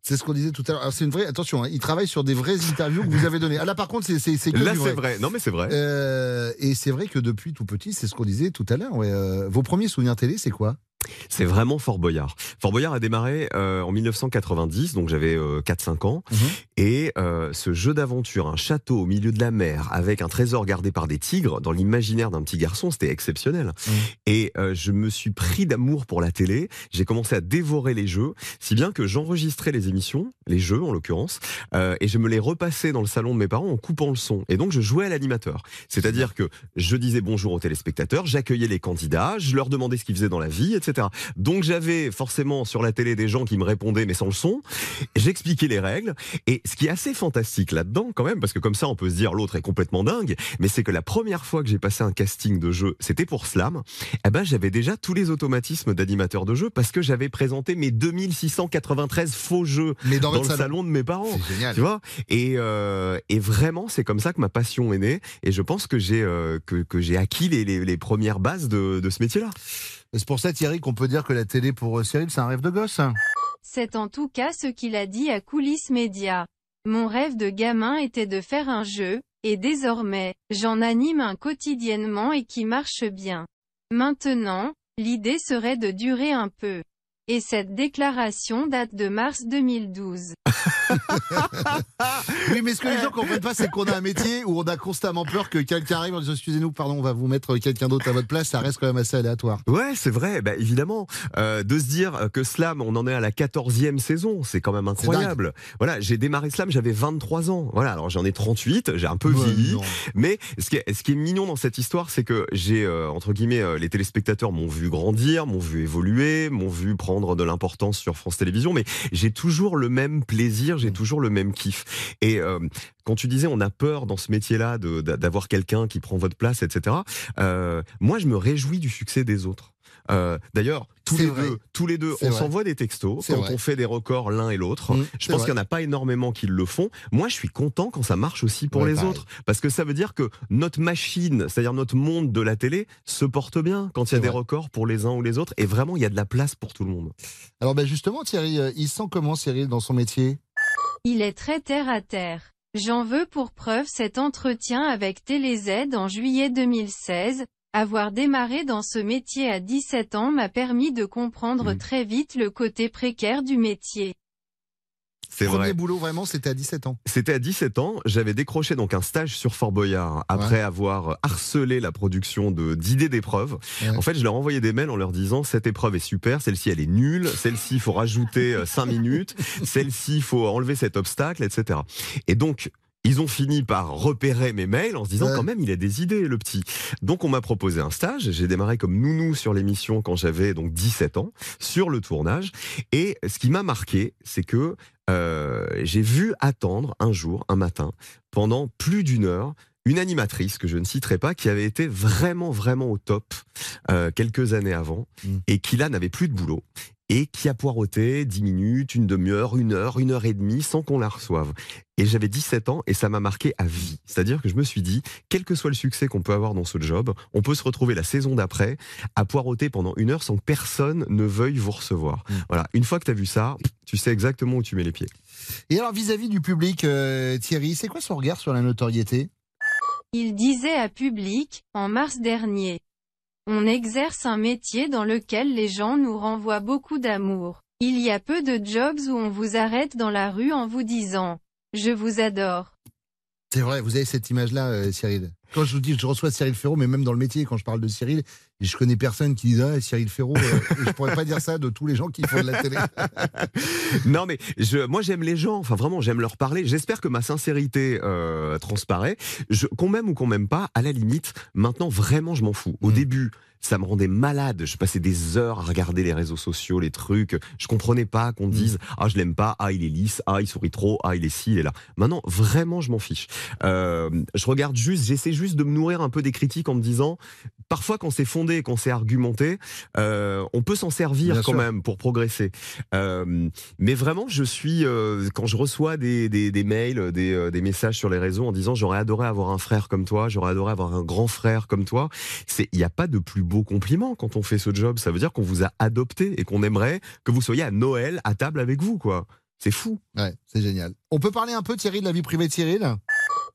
C'est ce qu'on disait tout à l'heure. Alors, C'est une vraie. Attention, hein, il travaille sur des vraies interviews que vous avez données. Ah là, par contre, c'est c'est c'est que Là, c'est vrai. Non, mais c'est vrai. Euh, et c'est vrai que depuis tout petit, c'est ce qu'on disait tout à l'heure. ouais, euh, vos premiers souvenirs télé, c'est quoi? C'est vraiment Fort Boyard. Fort Boyard a démarré euh, en 1990, donc j'avais euh, 4-5 ans. Mhm. Et euh, ce jeu d'aventure, un château au milieu de la mer, avec un trésor gardé par des tigres, dans l'imaginaire d'un petit garçon, c'était exceptionnel. Mhm. Et euh, je me suis pris d'amour pour la télé. J'ai commencé à dévorer les jeux, si bien que j'enregistrais les émissions, les jeux en l'occurrence, et je me les repassais dans le salon de mes parents en coupant le son. Et donc je jouais à l'animateur. C'est-à-dire que je disais bonjour aux téléspectateurs, j'accueillais les candidats, je leur demandais ce qu'ils faisaient dans la vie, etc. Donc j'avais forcément sur la télé des gens qui me répondaient mais sans le son. J'expliquais les règles. Et ce qui est assez fantastique là-dedans quand même, parce que comme ça on peut se dire l'autre est complètement dingue, mais c'est que la première fois que j'ai passé un casting de jeu, c'était pour Slam. Eh ben j'avais déjà tous les automatismes d'animateur de jeu parce que j'avais présenté mes 2693 faux jeux Mais dans dans, le salon. salon de mes parents. C'est génial. Tu vois? Et, euh, et vraiment, c'est comme ça que ma passion est née. Et je pense que j'ai euh, que, que j'ai acquis les, les, les premières bases de, de ce métier-là. C'est pour ça, Thierry, qu'on peut dire que la télé pour euh, Cyril, c'est un rêve de gosse. C'est en tout cas ce qu'il a dit à Coulisses Média. Mon rêve de gamin était de faire un jeu, et désormais, j'en anime un quotidiennement et qui marche bien. Maintenant, l'idée serait de durer un peu. Et cette déclaration date de mars 2012. [laughs] Oui, mais ce que les gens comprennent pas, c'est qu'on a un métier où on a constamment peur que quelqu'un arrive en disant excusez-nous, pardon, on va vous mettre quelqu'un d'autre à votre place. Ça reste quand même assez aléatoire. Ouais, c'est vrai, bah, évidemment. Euh, de se dire que Slam, on en est à la 14e saison, c'est quand même incroyable. Voilà, j'ai démarré Slam, j'avais 23 ans. Voilà, alors j'en ai 38, j'ai un peu Ouais, vieilli. non. Mais ce qui, est, ce qui est mignon dans cette histoire, c'est que j'ai, euh, entre guillemets, euh, les téléspectateurs m'ont vu grandir, m'ont vu évoluer, m'ont vu prendre de l'importance sur France Télévisions, mais j'ai toujours le même plaisir, j'ai toujours le même kiff. Et euh, quand tu disais on a peur dans ce métier-là d'avoir quelqu'un qui prend votre place, etc., euh, moi je me réjouis du succès des autres. Euh, D'ailleurs, tous les vrai. deux, tous les deux, C'est on s'envoie des textos quand vrai. on fait des records l'un et l'autre. Mmh, je pense qu'il n'y en a pas énormément qui le font. Moi, je suis content quand ça marche aussi pour Ouais, les pareil. autres, parce que ça veut dire que notre machine, c'est-à-dire notre monde de la télé, se porte bien quand il y a des vrai. records pour les uns ou les autres, et vraiment, il y a de la place pour tout le monde. Alors ben justement, Thierry, euh, il sent comment Cyril dans son métier? Il est très terre à terre. J'en veux pour preuve cet entretien avec TéléZ en juillet 2016. Avoir démarré dans ce métier à 17 ans m'a permis de comprendre Mmh. très vite le côté précaire du métier. C'est Premier vrai. boulot, vraiment, c'était à 17 ans. C'était à 17 ans, j'avais décroché donc un stage sur Fort Boyard après avoir harcelé la production de d'idées d'épreuves. Ouais. En fait, je leur envoyais des mails en leur disant cette épreuve est super, celle-ci elle est nulle, celle-ci il faut rajouter 5 minutes, [laughs] celle-ci il faut enlever cet obstacle, etc. Et donc ils ont fini par repérer mes mails en se disant Ouais. quand même il a des idées le petit. Donc on m'a proposé un stage, j'ai démarré comme nounou sur l'émission quand j'avais donc 17 ans sur le tournage et ce qui m'a marqué c'est que euh, j'ai vu attendre un jour, un matin, pendant plus d'une heure, une animatrice que je ne citerai pas, qui avait été vraiment, vraiment au top euh, quelques années avant, Mm. et qui là n'avait plus de boulot, et qui a poireauté 10 minutes, une demi-heure, une heure, une heure et demie, sans qu'on la reçoive. Et j'avais 17 ans, et ça m'a marqué à vie. C'est-à-dire que je me suis dit, quel que soit le succès qu'on peut avoir dans ce job, on peut se retrouver la saison d'après à poireauter pendant une heure sans que personne ne veuille vous recevoir. Mm. Voilà, une fois que tu as vu ça, tu sais exactement où tu mets les pieds. Et alors vis-à-vis du public, euh, Thierry, c'est quoi son regard sur la notoriété? Il disait à Public, en mars dernier. On exerce un métier dans lequel les gens nous renvoient beaucoup d'amour. Il y a peu de jobs où on vous arrête dans la rue en vous disant « Je vous adore ». C'est vrai, vous avez cette image-là, euh, Cyril. Quand je vous dis que je reçois Cyril Ferraud, mais même dans le métier, quand je parle de Cyril, je connais personne qui dit ah, Cyril Ferraud. euh, je pourrais pas dire ça de tous les gens qui font de la télé. [laughs] non mais je, moi j'aime les gens, enfin vraiment j'aime leur parler. J'espère que ma sincérité euh, transparaît. Qu'on m'aime ou qu'on m'aime pas, à la limite, maintenant vraiment je m'en fous. Au début, ça me rendait malade. Je passais des heures à regarder les réseaux sociaux, les trucs. Je comprenais pas qu'on dise ah je l'aime pas, ah il est lisse, ah il sourit trop, ah il est ci, il est là. Maintenant vraiment je m'en fiche. Euh, je regarde juste, j'essaie juste de me nourrir un peu des critiques en me disant parfois quand c'est fondé, quand c'est argumenté, euh, on peut s'en servir Bien quand sûr. même pour progresser. Euh, mais vraiment, je suis euh, quand je reçois des, des, des mails, des, euh, des messages sur les réseaux en disant j'aurais adoré avoir un frère comme toi, j'aurais adoré avoir un grand frère comme toi. C'est il n'y a pas de plus beau compliment quand on fait ce job. Ça veut dire qu'on vous a adopté et qu'on aimerait que vous soyez à Noël à table avec vous, quoi. C'est fou. Ouais, c'est génial. On peut parler un peu, Thierry, de la vie privée de Cyril?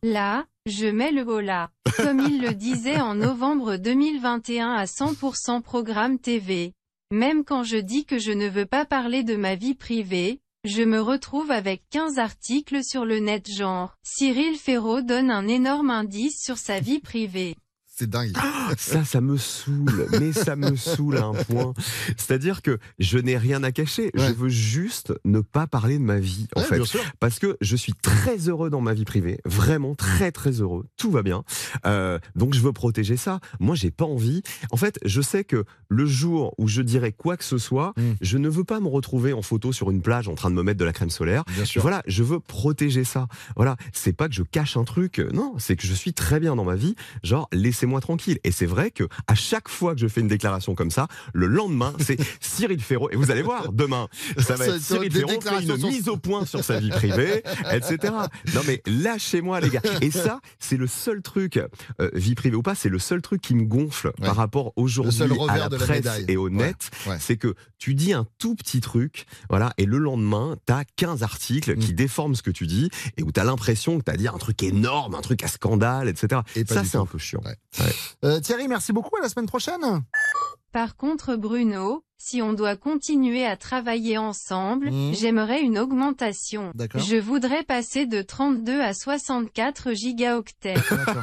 Là, je mets le haut là. Comme il le disait en novembre 2021 à 100% programme TV. Même quand je dis que je ne veux pas parler de ma vie privée, je me retrouve avec 15 articles sur le net genre. Cyril Ferraud donne un énorme indice sur sa vie privée. C'est dingue. Ça, ça me saoule, mais ça me saoule à un point. C'est-à-dire que je n'ai rien à cacher. Je veux juste ne pas parler de ma vie, en Ouais, fait. bien sûr. Parce que je suis très heureux dans ma vie privée. Vraiment très, très heureux. Tout va bien. Euh, donc, je veux protéger ça. Moi, j'ai pas envie. En fait, je sais que le jour où je dirais quoi que ce soit, Mm. je ne veux pas me retrouver en photo sur une plage en train de me mettre de la crème solaire. Bien sûr. Voilà, je veux protéger ça. Voilà, c'est pas que je cache un truc, non, c'est que je suis très bien dans ma vie. Genre, laissez-moi tranquille. Et c'est vrai que à chaque fois que je fais une déclaration comme ça, le lendemain, c'est [laughs] Cyril Ferraud. Et vous allez voir, demain, ça va être Cyril Ferraud fait une mise au [laughs] point sur sa vie privée, etc. Non mais lâchez-moi les gars. Et ça, c'est le seul truc, euh, vie privée ou pas, c'est le seul truc qui me gonfle par rapport aujourd'hui à la la presse médaille. et au net, ouais. c'est que tu dis un tout petit truc, voilà, et le lendemain, t'as 15 articles Mm. qui déforment ce que tu dis et où t'as l'impression que t'as dit un truc énorme, un truc à scandale, etc. Et ça, c'est un peu chiant. Euh, Thierry, merci beaucoup. À la semaine prochaine. Par contre Bruno, si on doit continuer à travailler ensemble, Mhm. j'aimerais une augmentation. D'accord. Je voudrais passer de 32 à 64 gigaoctets.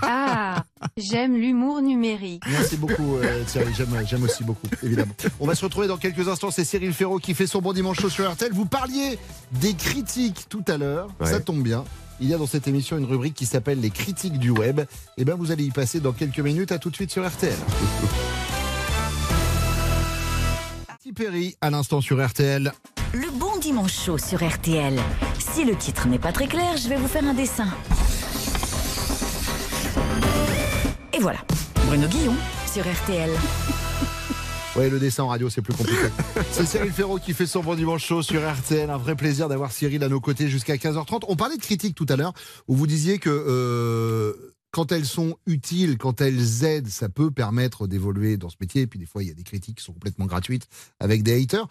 Ah, j'aime l'humour numérique. Merci beaucoup euh, Thierry, j'aime, j'aime aussi beaucoup, évidemment. On va se retrouver dans quelques instants, c'est Cyril Ferraud qui fait son bon dimanche chaud sur RTL. Vous parliez des critiques tout à l'heure, Ouais. ça tombe bien. Il y a dans cette émission une rubrique qui s'appelle les critiques du web. Et bien vous allez y passer dans quelques minutes, à tout de suite sur RTL. Perry à l'instant sur RTL. Le bon dimanche chaud sur RTL. Si le titre n'est pas très clair, je vais vous faire un dessin. Et voilà, Bruno Guillon sur RTL. Ouais, le dessin en radio, c'est plus compliqué. [laughs] c'est Cyril Ferraud qui fait son bon dimanche chaud sur RTL. Un vrai plaisir d'avoir Cyril à nos côtés jusqu'à 15h30. On parlait de critiques tout à l'heure, où vous disiez que euh, quand elles sont utiles, quand elles aident, ça peut permettre d'évoluer dans ce métier. Et puis des fois, il y a des critiques qui sont complètement gratuites avec des haters.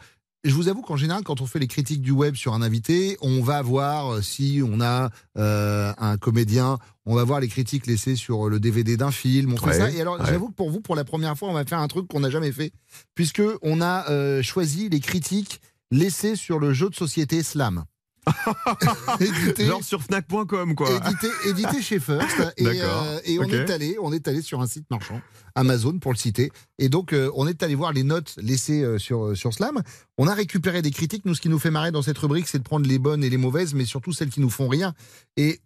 Je vous avoue qu'en général, quand on fait les critiques du web sur un invité, on va voir euh, si on a euh, un comédien, on va voir les critiques laissées sur le DVD d'un film, on fait Ouais, ça. Et alors, ouais. j'avoue que pour vous, pour la première fois, on va faire un truc qu'on n'a jamais fait, puisque on a euh, choisi les critiques laissées sur le jeu de société Slam. [laughs] Édité- Genre sur Fnac.com, quoi. édité, édité chez First. [laughs] Et, euh, et on est allé, on est allé sur un site marchand, Amazon pour le citer. Et donc euh, on est allé voir les notes laissées euh, sur sur Slam. On a récupéré des critiques. Nous, ce qui nous fait marrer dans cette rubrique, c'est de prendre les bonnes et les mauvaises, mais surtout celles qui nous font rien. Et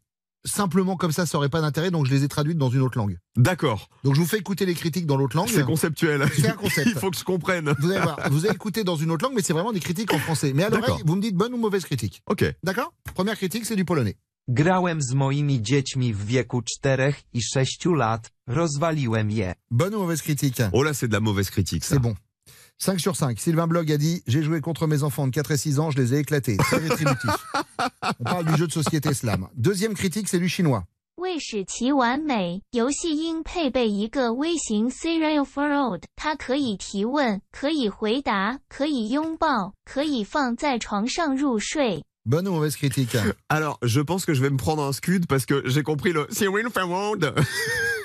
simplement comme ça, ça aurait pas d'intérêt. Donc je les ai traduites dans une autre langue. D'accord. Donc je vous fais écouter les critiques dans l'autre langue. C'est conceptuel. C'est un concept. [laughs] Il faut que je comprenne. Vous allez voir, vous allez écouter dans une autre langue, mais c'est vraiment des critiques en français. Mais à l'oreille, D'accord. vous me dites bonne ou mauvaise critique. Ok. D'accord? Première critique, c'est du polonais. Grałem z moimi dziećmi w wieku 4 i 6 lat, rozwaliłem je. Bonne ou mauvaise critique? Oh là, c'est de la mauvaise critique, ça. C'est bon. 5 sur 5. Sylvain Blog a dit J'ai joué contre mes enfants de 4 et 6 ans, je les ai éclatés. On parle du jeu de société slam. Deuxième critique, c'est du chinois. Bonne ou mauvaise critique? Alors, je pense que je vais me prendre un scud parce que j'ai compris le « Cyril Farrold ».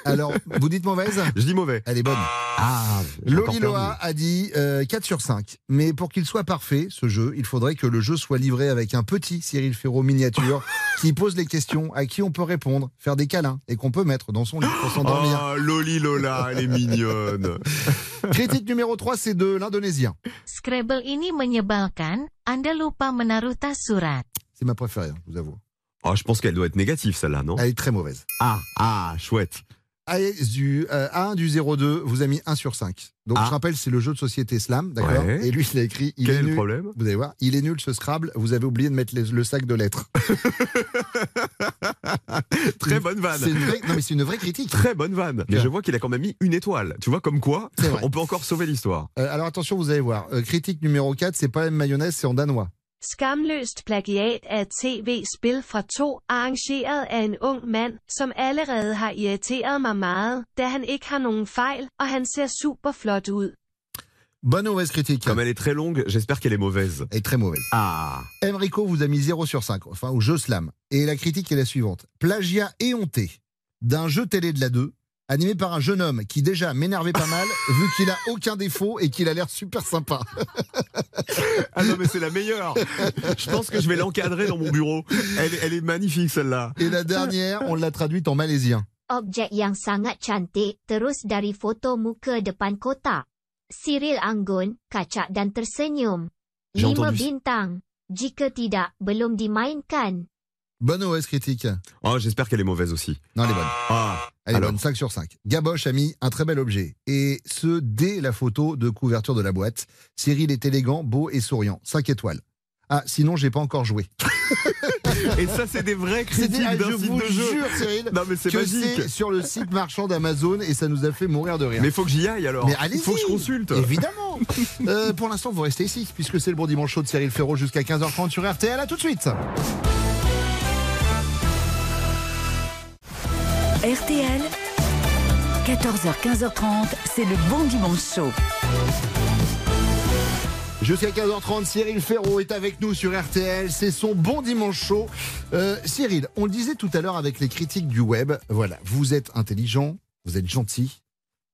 Alors, vous dites mauvaise? Je dis mauvais. Elle est bonne. Ah, encore Loliloa a dit euh, 4 sur 5. Mais pour qu'il soit parfait, ce jeu, il faudrait que le jeu soit livré avec un petit Cyril Ferraud miniature [laughs] qui pose les questions, à qui on peut répondre, faire des câlins et qu'on peut mettre dans son lit pour s'endormir. Oh, Loli Lola, elle est mignonne. [laughs] Critique numéro 3, c'est de l'indonésien. Scrabble ini menyebalkan, Anda lupa menaruh tas surat. C'est ma préférée, hein, je vous avoue. Oh, je pense qu'elle doit être négative, celle-là, non? Elle est très mauvaise. Ah, ah, chouette. AS du euh, A1 du 02 vous a mis 1 sur 5. Donc Ah. je rappelle, c'est le jeu de société Slam, d'accord? Ouais. Et lui, il a écrit. Il Quel est est le problème? Vous allez voir, il est nul ce Scrabble. Vous avez oublié de mettre les- le sac de lettres. [laughs] Très bonne vanne. C'est une vraie, non mais c'est une vraie critique. Très bonne vanne. Mais je vois qu'il a quand même mis une étoile. Tu vois, comme quoi, on peut encore sauver l'histoire. Euh, alors attention, vous allez voir. Euh, critique numéro 4, c'est pas la mayonnaise, c'est en danois. Skamløst plagiat af et tv-spil fra to, arrangeret af en ung mand, som allerede har irriteret mig meget, da han ikke har nogen fejl, og han ser super flot ud. Bonne ou mauvaise critique Comme elle est très longue, j'espère qu'elle est mauvaise. Elle est très mauvaise. Ah. Enrico vous a mis 0 sur 5, enfin au jeu Slam. Et la critique est la suivante. Plagiat éhonté d'un jeu télé de la 2, animé par un jeune homme qui déjà m'énervait pas mal, [laughs] vu qu'il a aucun défaut et qu'il a l'air super sympa. Ah non, mais c'est la meilleure. Je pense que je vais l'encadrer dans mon bureau. Elle, elle est magnifique, celle-là. Et la dernière, on l'a traduite en malaisien. Objek yang sangat cantik, terus dari foto muka depan kotak. Cyril anggun, kacak dan tersenyum. Lima bintang. Jika tidak, belum dimainkan. Bonne mauvaise critique Oh, j'espère qu'elle est mauvaise aussi. Non, elle est bonne. Ah. Elle Alors. bonne, 5 sur 5. Gaboche a mis un très bel objet. Et ce, dès la photo de couverture de la boîte. Cyril est élégant, beau et souriant. 5 étoiles. Ah, sinon, j'ai pas encore joué. [laughs] Et ça, c'est des vraies C'est critiques des- ah, d'un je site vous de jeu. jure, Cyril, Non, mais c'est que c'est sur le site marchand d'Amazon et ça nous a fait mourir de rire. Mais faut que j'y aille alors. Mais allez-y. Il faut que je consulte. Évidemment. [laughs] Euh, pour l'instant, vous restez ici, puisque c'est le bon dimanche chaud de Cyril Ferraud jusqu'à 15h30 sur RTL. À tout de suite. RTL, 14h, 15h30, c'est le bon dimanche chaud. Jusqu'à 15h30, Cyril Ferraud est avec nous sur RTL. C'est son bon dimanche chaud. Euh, Cyril, on le disait tout à l'heure avec les critiques du web. Voilà, vous êtes intelligent, vous êtes gentil,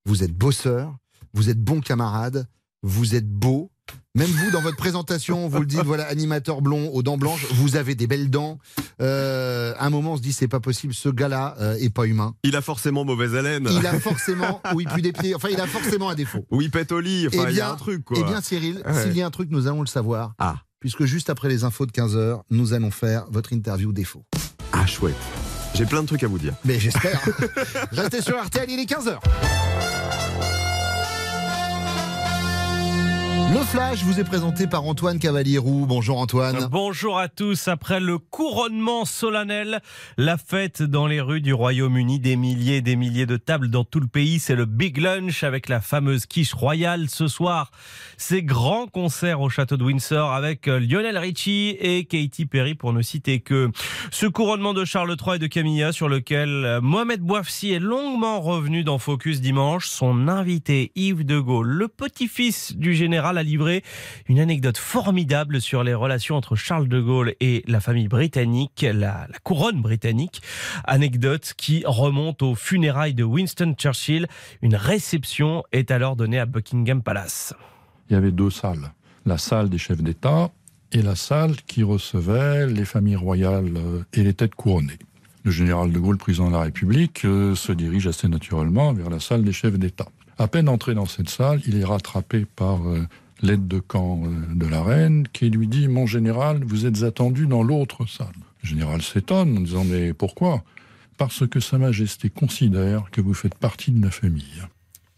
vous êtes bosseur, vous êtes bon camarade, vous êtes beau. Même vous, dans votre présentation, vous le dites, voilà, animateur blond aux dents blanches, vous avez des belles dents. Euh, à un moment, on se dit, c'est pas possible, ce gars-là euh, est pas humain. Il a forcément mauvaise haleine. Il a [laughs] forcément, ou il pue des pieds, enfin, il a forcément un défaut. Oui, pète au lit. Enfin, il y a un truc, quoi. Eh bien, Cyril, Ouais. s'il y a un truc, nous allons le savoir. Ah. Puisque juste après les infos de 15h, nous allons faire votre interview défaut. Ah, chouette. J'ai plein de trucs à vous dire. Mais j'espère. [laughs] Restez sur RTL, il est 15h. Le Flash vous est présenté par Antoine Cavalier-Roux. Bonjour Antoine. Bonjour à tous. Après le couronnement solennel, la fête dans les rues du Royaume-Uni, des milliers et des milliers de tables dans tout le pays, c'est le Big Lunch avec la fameuse quiche royale ce soir. Ces grands concerts au château de Windsor avec euh, Lionel Richie et Katy Perry pour ne citer que. Ce couronnement de Charles III et de Camilla sur lequel euh, Mohamed Bouafsi est longuement revenu dans Focus dimanche, son invité Yves de Gaulle, le petit-fils du général a livré une anecdote formidable sur les relations entre Charles de Gaulle et la famille britannique, la, la couronne britannique. Anecdote qui remonte aux funérailles de Winston Churchill. Une réception est alors donnée à Buckingham Palace. Il y avait deux salles. La salle des chefs d'État et la salle qui recevait les familles royales euh, et les têtes couronnées. Le général de Gaulle, président de la République, euh, se dirige assez naturellement vers la salle des chefs d'État. À peine entré dans cette salle, il est rattrapé par euh, l'aide de camp euh, de la reine qui lui dit Mon général, vous êtes attendu dans l'autre salle. Le général s'étonne en disant Mais pourquoi? Parce que Sa Majesté considère que vous faites partie de la famille.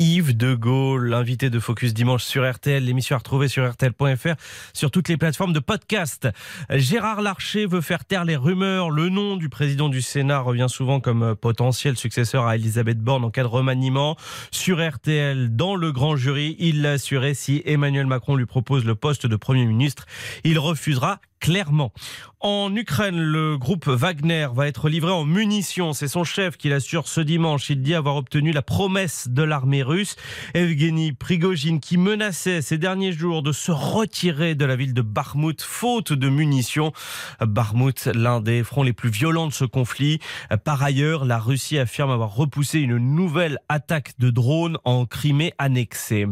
Yves de Gaulle, l'invité de Focus Dimanche sur RTL, l'émission à retrouver sur RTL.fr, sur toutes les plateformes de podcast. Gérard Larcher veut faire taire les rumeurs. Le nom du président du Sénat revient souvent comme potentiel successeur à Elisabeth Borne en cas de remaniement. Sur RTL, dans le grand jury, il l'a assuré si Emmanuel Macron lui propose le poste de Premier ministre, il refusera clairement. En Ukraine, le groupe Wagner va être livré en munitions. C'est son chef qui l'assure ce dimanche. Il dit avoir obtenu la promesse de l'armée russe. Evgeny Prigogine, qui menaçait ces derniers jours de se retirer de la ville de Bakhmut faute de munitions. Bakhmut, l'un des fronts les plus violents de ce conflit. Par ailleurs, la Russie affirme avoir repoussé une nouvelle attaque de drones en Crimée annexée.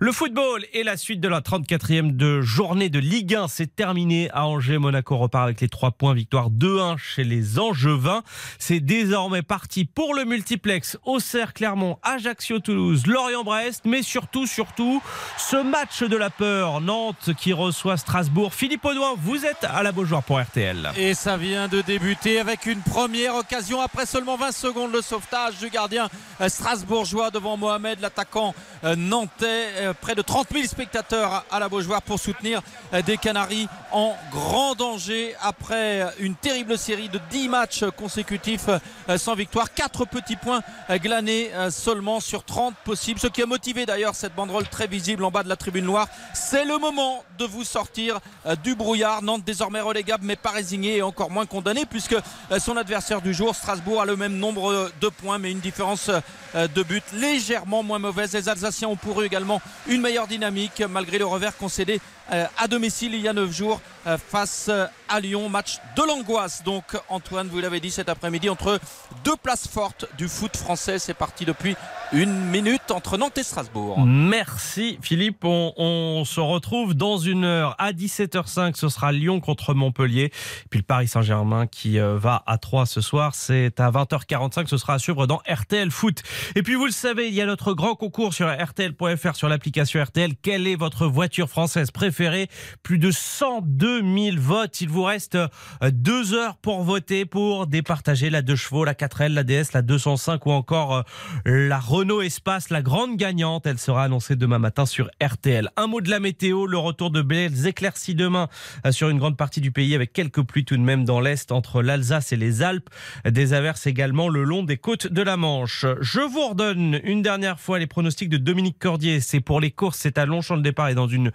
Le football et la suite de la 34e de journée de Ligue 1, c'est terminé à Monaco repart avec les 3 points. Victoire 2-1 chez les Angevins. C'est désormais parti pour le multiplex. Auxerre, Clermont, Ajaccio, Toulouse, Lorient-Brest. Mais surtout, surtout, ce match de la peur. Nantes qui reçoit Strasbourg. Philippe Audouin, vous êtes à la Beaujoire pour RTL. Et ça vient de débuter avec une première occasion après seulement 20 secondes. Le sauvetage du gardien euh, strasbourgeois devant Mohamed, l'attaquant euh, nantais. Euh, Près de 30 000 spectateurs à la Beaujoire pour soutenir des Canaries en grand danger après une terrible série de 10 matchs consécutifs euh, sans victoire. 4 petits points euh, glanés euh, seulement sur 30 possibles. Ce qui a motivé d'ailleurs cette banderole très visible en bas de la tribune noire. C'est le moment de vous sortir du brouillard. Nantes désormais relégable mais pas résigné et encore moins condamné puisque son adversaire du jour, Strasbourg, a le même nombre de points mais une différence de but légèrement moins mauvaise. Les Alsaciens ont pour eux également une meilleure dynamique malgré le revers concédé à domicile il y a 9 jours face à Lyon. Match de l'angoisse. Donc Antoine, vous l'avez dit cet après-midi, entre deux places fortes du foot français. C'est parti depuis une minute entre Nantes et Strasbourg. Merci Philippe. On, on, se retrouve dans une heure à 17h05. Ce sera Lyon contre Montpellier. Puis le Paris Saint-Germain qui euh, va à 3 ce soir. C'est à 20h45. Ce sera à suivre dans RTL Foot. Et puis vous le savez, il y a notre grand concours sur RTL.fr sur l'application RTL. Quelle est votre voiture française préférée? Plus de 102 000 votes. Il vous reste euh, deux heures pour voter pour départager la 2 chevaux, la 4L, la DS, la 205 ou encore euh, la Renault Espace, la grande gagnante. Elle sera annoncée demain matin sur RTL. Un mot de la météo, le retour de belles éclaircies demain euh, sur une grande partie du pays avec quelques pluies tout de même dans l'Est entre l'Alsace et les Alpes. Des averses également le long des côtes de la Manche. Je vous redonne une dernière fois les pronostics de Dominique Cordier. C'est pour les courses, c'est à Longchamp le départ et dans une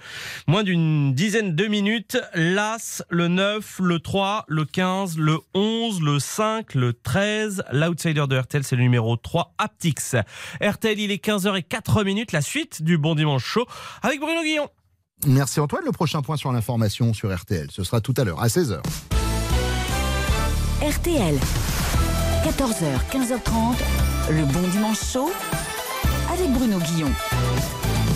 moins d'une dizaine de minutes. L'As, le 9, le 3, le 15, le 11, le 5, le 13. L'outsider de RTL, c'est le numéro 3, Aptix. RTL, il est 15h04 minutes. La suite du Bon Dimanche Chaud avec Bruno Guillon. Merci Antoine. Le prochain point sur l'information sur RTL, ce sera tout à l'heure à 16h. RTL, 14h, 15h30, le Bon Dimanche Chaud avec Bruno Guillon.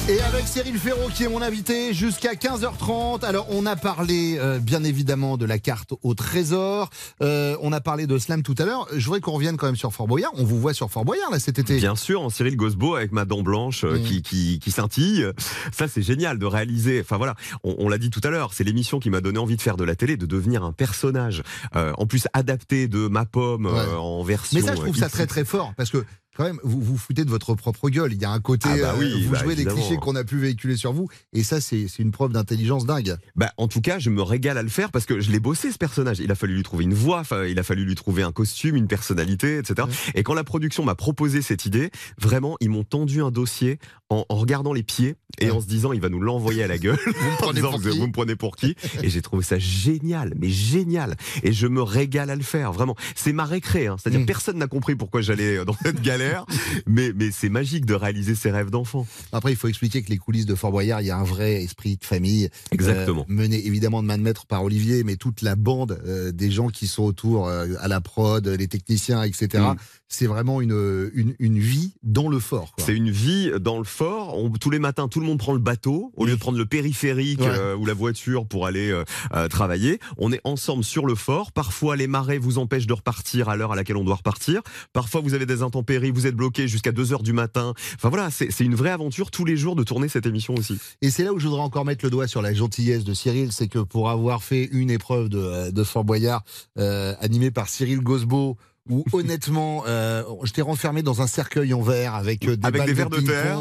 Et avec Cyril Ferraud qui est mon invité jusqu'à 15h30. Alors on a parlé euh, bien évidemment de la carte au trésor. Euh, on a parlé de slam tout à l'heure. Je voudrais qu'on revienne quand même sur Fort Boyard. On vous voit sur Fort Boyard là cet été. Bien sûr, en Cyril Gosbo avec ma dent blanche euh, Mmh. qui, qui, qui scintille. Ça c'est génial de réaliser. Enfin voilà, on, on l'a dit tout à l'heure, c'est l'émission qui m'a donné envie de faire de la télé, de devenir un personnage. Euh, en plus adapté de ma pomme euh, en version. Mais ça je trouve ça euh, très très fort parce que quand même, vous vous foutez de votre propre gueule. Il y a un côté, Ah bah oui, euh, vous bah jouez des clichés qu'on a pu véhiculer sur vous, et ça, c'est une preuve d'intelligence dingue. Bah, en tout cas, je me régale à le faire parce que je l'ai bossé ce personnage. Il a fallu lui trouver une voix, il a fallu lui trouver un costume, une personnalité, etc. Et quand la production m'a proposé cette idée, vraiment, ils m'ont tendu un dossier en, en regardant les pieds et en se disant, il va nous l'envoyer à la gueule. Vous me [laughs] prenez pour qui vous me prenez pour qui Et j'ai trouvé ça génial, mais génial. Et je me régale à le faire, vraiment. C'est ma récré, hein. Mm. c'est-à-dire personne n'a compris pourquoi j'allais dans cette galère, [laughs] mais, mais c'est magique de réaliser ses rêves d'enfant. Après, il faut expliquer que les coulisses de Fort Boyard, il y a un vrai esprit de famille. Exactement. euh, mené évidemment de main de maître par Olivier, mais toute la bande euh, des gens qui sont autour, euh, à la prod, les techniciens, etc. C'est vraiment une, une, une vie dans le fort. C'est une vie dans le fort. On- tous les matins, tout le monde prend le bateau au lieu de prendre le périphérique Ouais. euh, ou la voiture pour aller euh, euh, travailler. On est ensemble sur le fort. Parfois, les marées vous empêchent de repartir à l'heure à laquelle on doit repartir. Parfois, vous avez des intempéries, vous êtes bloqué jusqu'à 2 heures du matin. Enfin voilà, c'est c'est une vraie aventure tous les jours de tourner cette émission aussi. Et c'est là où je voudrais encore mettre le doigt sur la gentillesse de Cyril, c'est que pour avoir fait une épreuve de, de Fort Boyard euh, animée par Cyril Gosbeau, où honnêtement, euh, j'étais renfermé dans un cercueil en verre avec euh, des, Avec balles des vers de terre.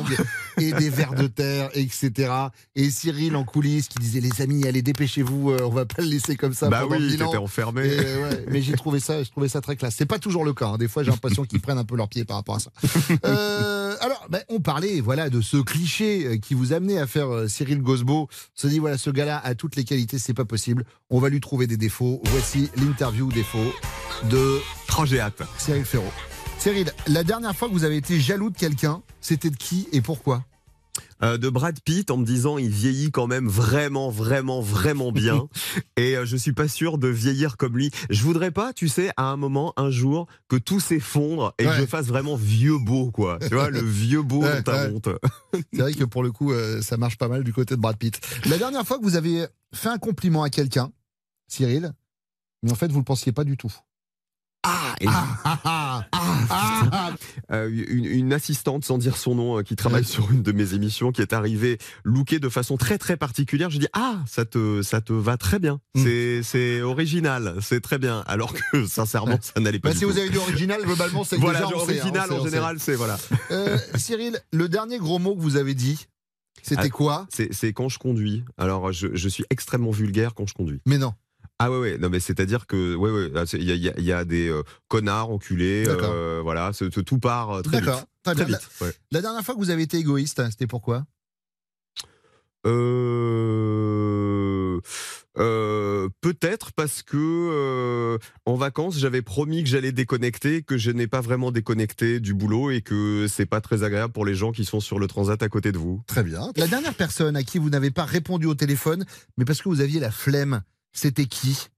et des vers de terre, etc. Et Cyril en coulisses qui disait les amis, allez dépêchez-vous, euh, on va pas le laisser comme ça. Bah oui, t'étais enfermé. Et, euh, ouais, mais j'ai trouvé ça, j'ai trouvé ça très classe. C'est pas toujours le cas. hein. Des fois, j'ai l'impression qu'ils prennent un peu leurs pieds par rapport à ça. [laughs] Euh, alors, ben, on parlait voilà de ce cliché qui vous amenait à faire Cyril Gosbeau. On se dit voilà, ce gars-là a toutes les qualités, c'est pas possible. On va lui trouver des défauts. Voici l'interview défaut de Oh, j'ai hâte. Cyril Ferraud. Cyril, la dernière fois que vous avez été jaloux de quelqu'un, c'était de qui et pourquoi Euh, de Brad Pitt en me disant il vieillit quand même vraiment vraiment vraiment bien [laughs] et euh, je suis pas sûr de vieillir comme lui. Je voudrais pas, tu sais, à un moment, un jour, que tout s'effondre et que je fasse vraiment vieux beau quoi. Tu vois, le vieux beau Ouais, ta ouais. honte. [laughs] C'est vrai que pour le coup, euh, ça marche pas mal du côté de Brad Pitt. La dernière fois que vous avez fait un compliment à quelqu'un, Cyril, mais en fait, vous le pensiez pas du tout. Ah, Ah, ah, Euh, une, une assistante, sans dire son nom, euh, qui travaille sur une de mes émissions, qui est arrivée lookée de façon très très particulière. Je dis ah ça te ça te va très bien. Mm. C'est original, c'est très bien. Alors que sincèrement ça n'allait pas. Bah, du si tout. vous avez du original, globalement, c'est voilà, déjà, sait, hein, original sait, en général, c'est voilà. Euh, Cyril, le dernier gros mot que vous avez dit, c'était quoi? C'est c'est quand je conduis. Alors je, je suis extrêmement vulgaire quand je conduis. Mais non. Ah ouais ouais non mais c'est à dire que ouais ouais c'est- il y a, y y des euh, connards enculés euh, voilà tout part euh, très vite très vite ouais. La dernière fois que vous avez été égoïste, c'était pourquoi? Peut-être parce que en vacances j'avais promis que j'allais déconnecter, que je n'ai pas vraiment déconnecté du boulot et que c'est pas très agréable pour les gens qui sont sur le transat à côté de vous. Très bien. La dernière personne à qui vous n'avez pas répondu au téléphone, mais parce que vous aviez la flemme, c'était qui?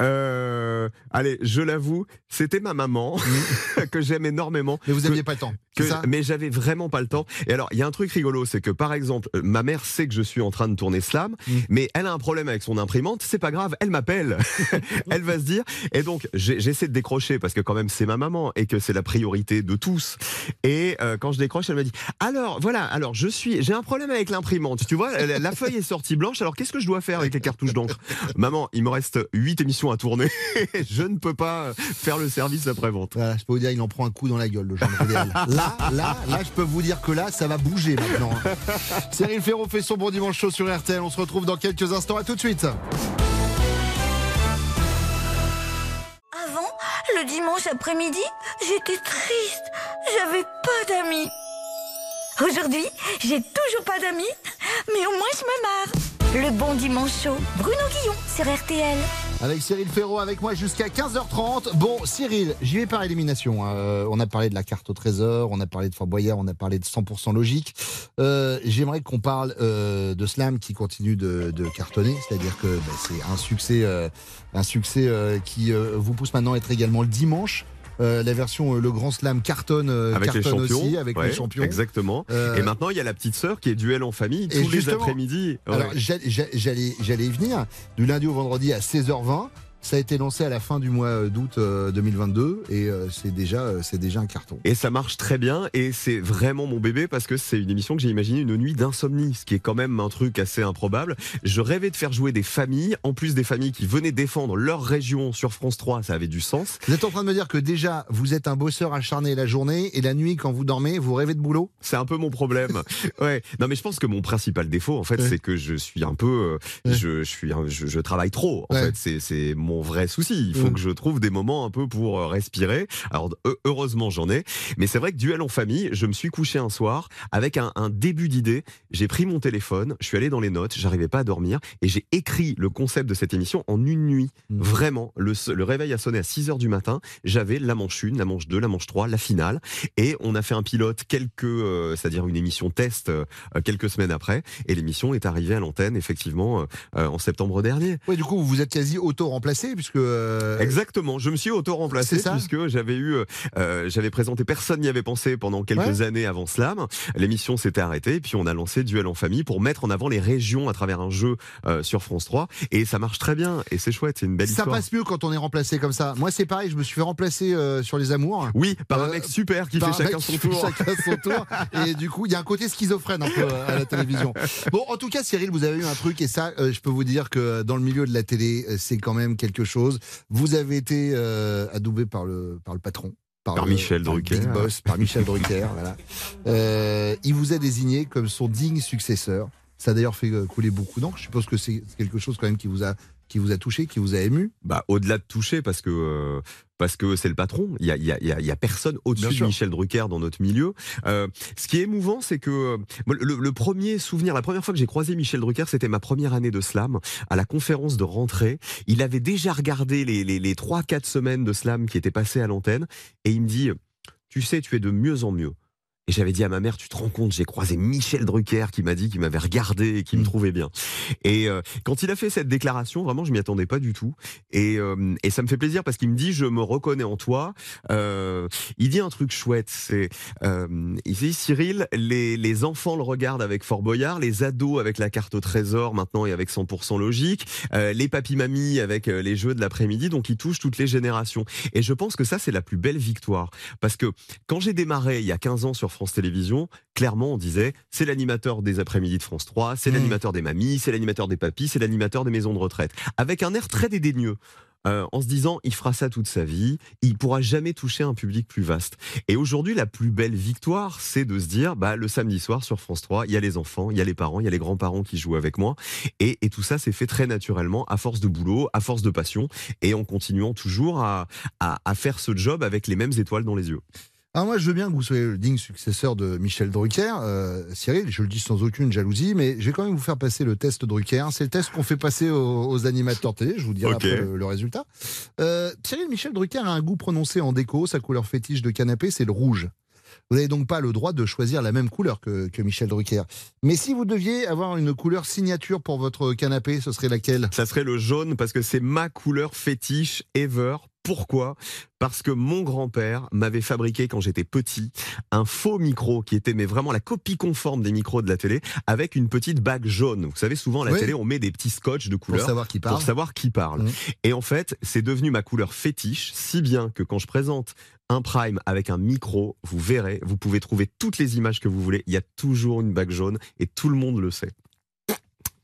Euh, allez, je l'avoue, c'était ma maman [laughs] que j'aime énormément. Mais vous n'aviez pas le temps. que- ça mais j'avais vraiment pas le temps. Et alors, il y a un truc rigolo, c'est que par exemple, euh, ma mère sait que je suis en train de tourner Slam, Mm. mais elle a un problème avec son imprimante. C'est pas grave, elle m'appelle. [laughs] elle va se dire. Et donc, j'essaie de décrocher parce que quand même, c'est ma maman et que c'est la priorité de tous. Et euh, quand je décroche, elle me dit alors voilà, alors je suis, j'ai un problème avec l'imprimante. Tu vois, la, la feuille est sortie blanche. Alors qu'est-ce que je dois faire avec les cartouches d'encre? Maman, il me reste huit émissions à tourner. [laughs] je ne peux pas faire le service après vente. Voilà, je peux vous dire, il en prend un coup dans la gueule, le genre. [laughs] Là, là, là, je peux vous dire que là, ça va bouger maintenant. hein. [laughs] Cyril Ferraud fait son bon dimanche chaud sur RTL. On se retrouve dans quelques instants. À tout de suite. Avant, le dimanche après-midi, j'étais triste. J'avais pas d'amis. Aujourd'hui, j'ai toujours pas d'amis, mais au moins je me marre. Le bon dimanche chaud, Bruno Guillon sur RTL. Avec Cyril Ferraud, avec moi jusqu'à 15h30. Bon, Cyril, j'y vais par élimination. hein. Euh, on a parlé de la carte au trésor, on a parlé de Fort Boyard, on a parlé de 100% logique. Euh, J'aimerais qu'on parle euh, de Slam qui continue de, cartonner, c'est-à-dire que bah, c'est un succès, un succès qui vous pousse maintenant à être également le dimanche. Euh, la version euh, Le Grand Slam cartonne, euh, avec les cartonne aussi, avec ouais, les champions. Exactement. Et maintenant, il y a la petite sœur qui est duel en famille tous les après-midi. Ouais. Alors, j'a- j'a- j'allais, j'allais y venir. Du lundi au vendredi à 16h20. Ça a été lancé à la fin du mois euh, d'août euh, 2022 et euh, c'est déjà, euh, c'est déjà un carton. Et ça marche très bien et c'est vraiment mon bébé parce que c'est une émission que j'ai imaginé une nuit d'insomnie, ce qui est quand même un truc assez improbable. Je rêvais de faire jouer des familles, en plus des familles qui venaient défendre leur région sur France 3, ça avait du sens. Vous êtes en train de me dire que déjà, vous êtes un bosseur acharné la journée et la nuit, quand vous dormez, vous rêvez de boulot? C'est un peu mon problème. [laughs] ouais. Non, mais je pense que mon principal défaut, en fait, Ouais. c'est que je suis un peu, euh, je, je suis, un- je, je travaille trop. En Ouais. fait, c'est, c'est mon vrai souci. Il faut Ouais. que je trouve des moments un peu pour euh, respirer. Alors, he- heureusement, j'en ai. Mais c'est vrai que duel en famille, je me suis couché un soir avec un, un début d'idée. J'ai pris mon téléphone, je suis allé dans les notes, j'arrivais pas à dormir et j'ai écrit le concept de cette émission en une nuit. Mmh. Vraiment, le, le réveil a sonné à 6 heures du matin. J'avais la manche 1, la manche 2, la manche 3, la finale. Et on a fait un pilote quelques, euh, c'est-à-dire une émission test euh, quelques semaines après. Et l'émission est arrivée à l'antenne, effectivement, euh, en septembre dernier. Oui, du coup, vous vous êtes quasi auto-remplacé puisque. euh, Exactement, je me suis auto-remplacé C'est ça puisque j'avais eu, euh, j'avais présenté, personne n'y avait pensé pendant quelques Ouais. années avant Slam. L'émission s'était arrêtée, puis on a lancé Duel en famille pour mettre en avant les régions à travers un jeu euh, sur France 3. Et ça marche très bien, et c'est chouette, c'est une belle Ça histoire. passe mieux quand on est remplacé comme ça. Moi, c'est pareil, je me suis fait remplacer euh, sur les amours. Oui, par un Euh, mec super qui fait un chacun son tour. chacun son [laughs] tour. Et du coup, il y a un côté schizophrène un peu euh, à la télévision. Bon, en tout cas, Cyril, vous avez eu un truc, et ça, euh, je peux vous dire que dans le milieu de la télé, euh, c'est quand même quelque chose. Vous avez été euh, adoubé par le, par le patron. Par le- Michel par Drucker. Big Boss, par Michel Drucker. [laughs] voilà. Euh, il vous a désigné comme son digne successeur. Ça a d'ailleurs fait euh, couler beaucoup d'encre. Je suppose que c'est quelque chose quand même qui vous a, qui vous a touché, qui vous a ému. Bah, au-delà de toucher, parce que euh, parce que c'est le patron. Il y a, y a, y personne au-dessus de. Michel Drucker dans notre milieu. Euh, ce qui est émouvant, c'est que euh, le, le premier souvenir, la première fois que j'ai croisé Michel Drucker, c'était ma première année de slam à la conférence de rentrée. Il avait déjà regardé les les, les trois quatre semaines de slam qui étaient passées à l'antenne et il me dit, tu sais, tu es de mieux en mieux. Et j'avais dit à ma mère, tu te rends compte, j'ai croisé Michel Drucker qui m'a dit qu'il m'avait regardé et qui me trouvait bien. Et euh, quand il a fait cette déclaration, vraiment, je m'y attendais pas du tout. Et, euh, et ça me fait plaisir parce qu'il me dit, je me reconnais en toi. Euh, il dit un truc chouette, c'est, il dit, Cyril, les, les enfants le regardent avec Fort Boyard, les ados avec la carte au trésor maintenant et avec 100% logique, les papy-mamies avec les jeux de l'après-midi, donc il touche toutes les générations. Et je pense que ça, c'est la plus belle victoire. Parce que quand j'ai démarré il y a 15 ans sur France Télévisions, clairement, on disait, c'est l'animateur des après-midi de France 3, c'est Mmh. l'animateur des mamies, c'est l'animateur des papis, c'est l'animateur des maisons de retraite. Avec un air très dédaigneux. euh, en se disant, il fera ça toute sa vie, il pourra jamais toucher un public plus vaste. Et aujourd'hui, la plus belle victoire, c'est de se dire, bah, le samedi soir sur France 3, il y a les enfants, il y a les parents, il y a les grands-parents qui jouent avec moi. Et, et tout ça s'est fait très naturellement, à force de boulot, à force de passion, et en continuant toujours à, à, à faire ce job avec les mêmes étoiles dans les yeux. Alors moi, je veux bien que vous soyez le digne successeur de Michel Drucker, euh, Cyril. Je le dis sans aucune jalousie, mais je vais quand même vous faire passer le test Drucker. C'est le test qu'on fait passer aux, aux animateurs télé. Je vous dirai après le, le résultat. Euh, Cyril Michel Drucker a un goût prononcé en déco. Sa couleur fétiche de canapé, c'est le rouge. Vous n'avez donc pas le droit de choisir la même couleur que, que Michel Drucker. Mais si vous deviez avoir une couleur signature pour votre canapé, ce serait laquelle? Ça serait le jaune parce que c'est ma couleur fétiche ever. Pourquoi? Parce que mon grand-père m'avait fabriqué quand j'étais petit un faux micro qui était mais vraiment la copie conforme des micros de la télé avec une petite bague jaune. Vous savez souvent à la Oui. télé on met des petits scotch de couleur savoir qui parle. Pour savoir qui parle. Mhm. Et en fait, c'est devenu ma couleur fétiche si bien que quand je présente un prime avec un micro, vous verrez, vous pouvez trouver toutes les images que vous voulez, il y a toujours une bague jaune et tout le monde le sait.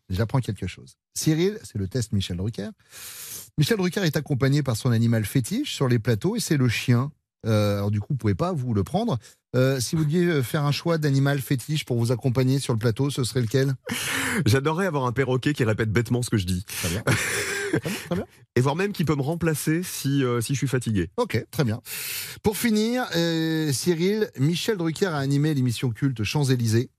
J'apprends quelque chose. Cyril, c'est le test Michel Drucker. Michel Drucker est accompagné par son animal fétiche sur les plateaux et c'est le chien. Euh, alors du coup, vous pouvez pas vous le prendre. Euh, si vous deviez faire un choix d'animal fétiche pour vous accompagner sur le plateau, ce serait lequel? [laughs] J'adorerais avoir un perroquet qui répète bêtement ce que je dis. Très bien. [laughs] [laughs] très bien. Et voire même qui peut me remplacer si, euh, si je suis fatigué. Ok, très bien. Pour finir, euh, Cyril, Michel Drucker a animé l'émission culte Champs-Élysées.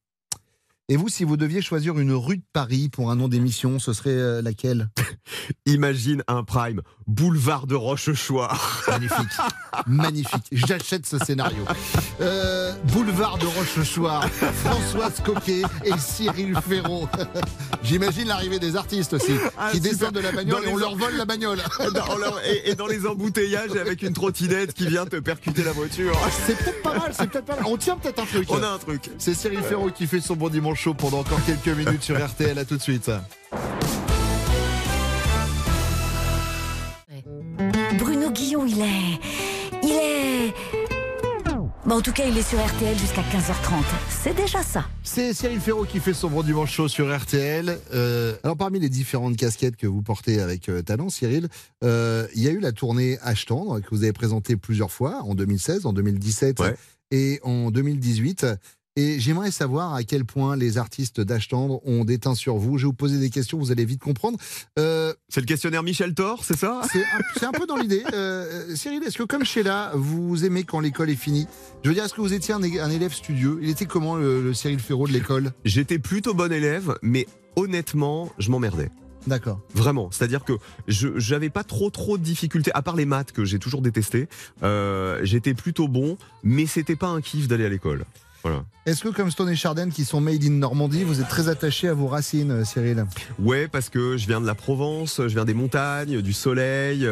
Et vous, si vous deviez choisir une rue de Paris pour un nom d'émission, ce serait euh, laquelle? [laughs] Imagine un prime, boulevard de Rochechouart. Magnifique. Magnifique. J'achète ce scénario. Euh, boulevard de Rochechouart, Françoise Coquet et Cyril Ferraud. [laughs] J'imagine l'arrivée des artistes aussi, Ah, qui descendent de la bagnole Dans et on leur vole la bagnole. [laughs] Dans leur- et, et dans les embouteillages avec une trottinette qui vient te percuter la voiture. C'est peut-être pas mal, c'est peut-être pas mal. On tient peut-être un truc. On a un truc. C'est Cyril Ferraud qui fait son bon dimanche chaud pendant encore quelques minutes sur RTL. À tout de suite. Guillon, il est. Il est. Bon, en tout cas, il est sur RTL jusqu'à 15h30. C'est déjà ça. C'est Cyril Ferraud qui fait son bon dimanche chaud sur RTL. Euh, alors parmi les différentes casquettes que vous portez avec euh, talent, Cyril, euh, il y a eu la tournée H tendre que vous avez présentée plusieurs fois en 2016, en 2017 et en 2018. Et j'aimerais savoir à quel point les artistes d'H tendre ont déteint sur vous. Je vais vous poser des questions, vous allez vite comprendre. Euh, C'est le questionnaire Michel Thor, c'est ça? c'est un, peu dans l'idée. Euh, Cyril, est-ce que comme Sheila, vous aimez quand l'école est finie? Je veux dire, est-ce que vous étiez un, élève studieux? Il était comment le, le Cyril Ferraud de l'école? J'étais plutôt bon élève, mais honnêtement, je m'emmerdais. D'accord. Vraiment, c'est-à-dire que je j'avais pas trop trop de difficultés, à part les maths que j'ai toujours détesté. Euh, J'étais plutôt bon, mais c'était pas un kiff d'aller à l'école. Voilà. Est-ce que comme Stone et Chardin, qui sont made in Normandie, vous êtes très attaché à vos racines, euh, Cyril Ouais, parce que je viens de la Provence, je viens des montagnes, du soleil.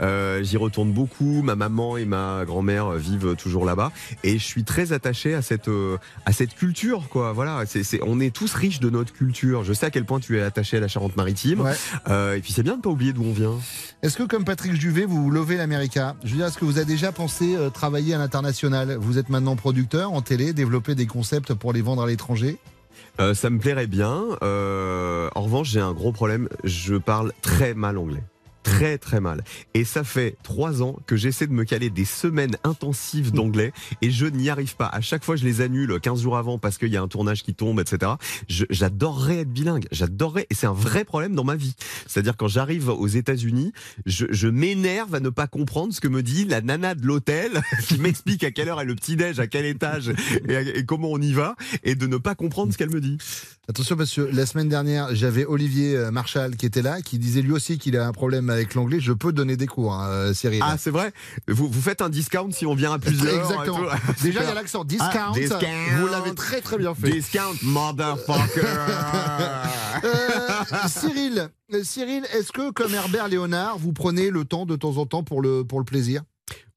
euh, J'y retourne beaucoup. Ma maman et ma grand-mère vivent toujours là-bas, et je suis très attaché à cette euh, à cette culture, quoi. Voilà, c'est c'est- on est tous riches de notre culture. Je sais à quel point tu es attaché à la Charente-Maritime, Euh, et puis c'est bien de pas oublier d'où on vient. Est-ce que comme Patrick Juvet, vous levez l'América? Je veux dire, est-ce que vous avez déjà pensé travailler à l'international? Vous êtes maintenant producteur en télé, des concepts pour les vendre à l'étranger? Euh, ça me plairait bien. Euh, en revanche, j'ai un gros problème. Je parle très mal anglais. Très très mal. Et ça fait trois ans que j'essaie de me caler des semaines intensives d'anglais et je n'y arrive pas. À chaque fois, je les annule 15 jours avant parce qu'il y a un tournage qui tombe, etc. J'adorerais être bilingue. J'adorerais. Et c'est un vrai problème dans ma vie. C'est-à-dire quand j'arrive aux États-Unis, je, m'énerve à ne pas comprendre ce que me dit la nana de l'hôtel [laughs] qui m'explique à quelle heure est le petit-déj, à quel étage et comment on y va et de ne pas comprendre ce qu'elle me dit. Attention parce que la semaine dernière, j'avais Olivier euh, Marchal qui était là, qui disait lui aussi qu'il a un problème avec l'anglais. Je peux donner des cours, hein, euh, Cyril. Ah, c'est vrai? Vous, vous faites un discount si on vient à plusieurs Exactement. [laughs] Déjà, il y a l'accent discount. Ah, discount. Vous l'avez très très bien fait. Discount, motherfucker [laughs] Euh, Cyril, Cyril, est-ce que comme Herbert Léonard, vous prenez le temps de temps en temps pour le, pour le plaisir?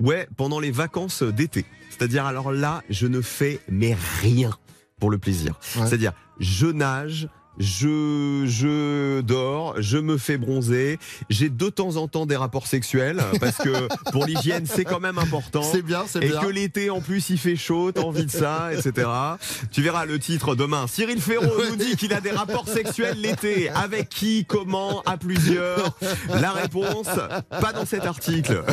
Ouais, pendant les vacances d'été. C'est-à-dire, alors là, je ne fais mais rien pour le plaisir. C'est-à-dire, je nage. Je, je dors, je me fais bronzer, j'ai de temps en temps des rapports sexuels parce que pour l'hygiène c'est quand même important. C'est bien, c'est Et bien. que l'été en plus il fait chaud, t'as envie de ça, etc. Tu verras le titre demain. Cyril Ferraud nous dit qu'il a des rapports sexuels l'été. Avec qui, comment, à plusieurs? La réponse, pas dans cet article.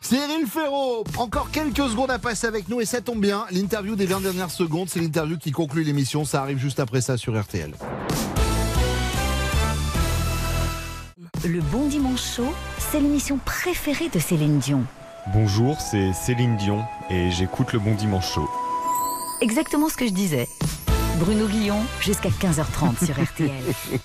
Cyril Ferraud, encore quelques secondes à passer avec nous et ça tombe bien. L'interview des 20 dernières secondes, c'est l'interview qui conclut l'émission. Ça arrive juste après ça sur RTL. Le Bon Dimanche Chaud, c'est l'émission préférée de Céline Dion. Bonjour, c'est Céline Dion et j'écoute le Bon Dimanche Chaud. Exactement ce que je disais. Bruno Guillon, jusqu'à 15h30 sur [laughs] RTL.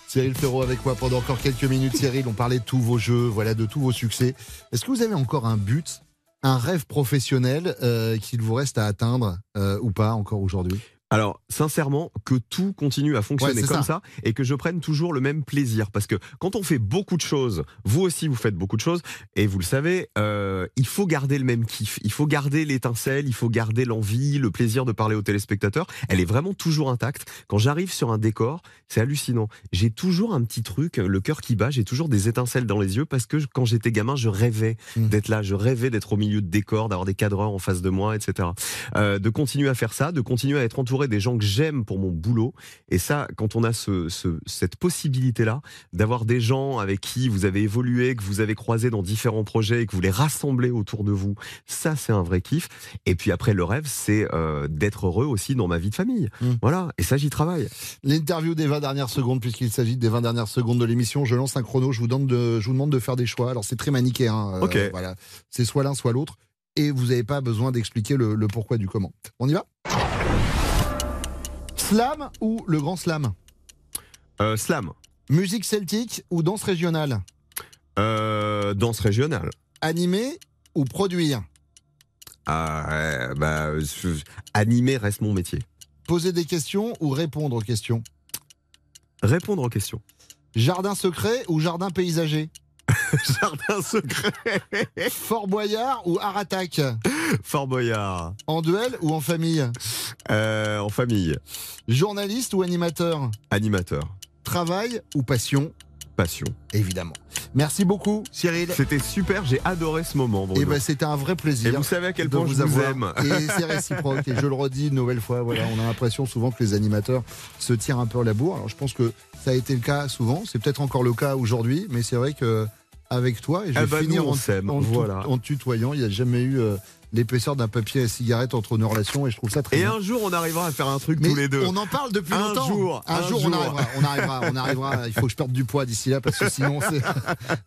Cyril Ferraud avec moi pendant encore quelques minutes. Cyril, on parlait de tous vos jeux, voilà, de tous vos succès. Est-ce que vous avez encore un but, un rêve professionnel euh, qu'il vous reste à atteindre euh, ou pas encore aujourd'hui? Alors, sincèrement, que tout continue à fonctionner Ouais, comme ça. ça. et que je prenne toujours le même plaisir. Parce que quand on fait beaucoup de choses, vous aussi vous faites beaucoup de choses, et vous le savez, euh, il faut garder le même kiff. Il faut garder l'étincelle, il faut garder l'envie, le plaisir de parler aux téléspectateurs. Elle est vraiment toujours intacte. Quand j'arrive sur un décor, c'est hallucinant. J'ai toujours un petit truc, le cœur qui bat, j'ai toujours des étincelles dans les yeux parce que quand j'étais gamin, je rêvais Mmh. d'être là, je rêvais d'être au milieu de décors, d'avoir des cadreurs en face de moi, etc. Euh, de continuer à faire ça, de continuer à être entouré des gens que j'aime pour mon boulot. Et ça, quand on a ce, ce- cette possibilité-là, d'avoir des gens avec qui vous avez évolué, que vous avez croisé dans différents projets et que vous les rassemblez autour de vous, ça, c'est un vrai kiff. Et puis après, le rêve, c'est euh, d'être heureux aussi dans ma vie de famille. Voilà. Et ça, j'y travaille. L'interview des 20 dernières secondes, puisqu'il s'agit des 20 dernières secondes de l'émission, je lance un chrono, je vous, demande de, je vous demande de faire des choix. Alors c'est très manichéen. euh, Ok. Voilà. C'est soit l'un, soit l'autre. Et vous n'avez pas besoin d'expliquer le, le pourquoi du comment. On y va? Slam ou le grand slam Euh, slam. Musique celtique ou danse régionale Euh, danse régionale. Animer ou produire Ah, bah, animer reste mon métier. Poser des questions ou répondre aux questions Répondre aux questions. Jardin secret ou jardin paysager [laughs] Jardin secret. Fort Boyard ou Art Attack [laughs] Fort Boyard. En duel ou en famille Euh, en famille. Journaliste ou animateur Animateur. Travail ou passion Passion. Évidemment. Merci beaucoup, Cyril. C'était super, j'ai adoré ce moment. Bruno. Et ben c'était un vrai plaisir. Et vous savez à quel point je vous avoir. aime. Et c'est réciproque. Et je le redis une nouvelle fois. Voilà, on a l'impression souvent que les animateurs se tirent un peu la bourre. Alors je pense que ça a été le cas souvent. C'est peut-être encore le cas aujourd'hui, mais c'est vrai que avec toi, et je vais Eh ben, finir nous, on en, en, Voilà. en tutoyant. Il n'y a jamais eu euh, l'épaisseur d'un papier à cigarette entre nos relations, et je trouve ça très Et bien. un jour, on arrivera à faire un truc Mais tous les deux. On en parle depuis Un longtemps. jour, un, un jour, on arrivera, on arrivera, on arrivera. Il faut que je perde du poids d'ici là parce que sinon, [laughs] c'est-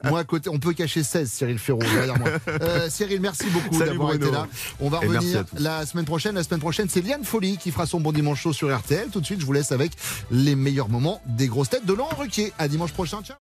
moi à côté, on peut cacher 16. Cyril Ferraud derrière moi. Euh, Cyril, merci beaucoup d'avoir été là. On va Et revenir la semaine prochaine. La semaine prochaine, c'est Liane Folly qui fera son bon dimanche chaud sur RTL. Tout de suite, je vous laisse avec les meilleurs moments des grosses têtes de Laurent Ruquier. À dimanche prochain. Ciao.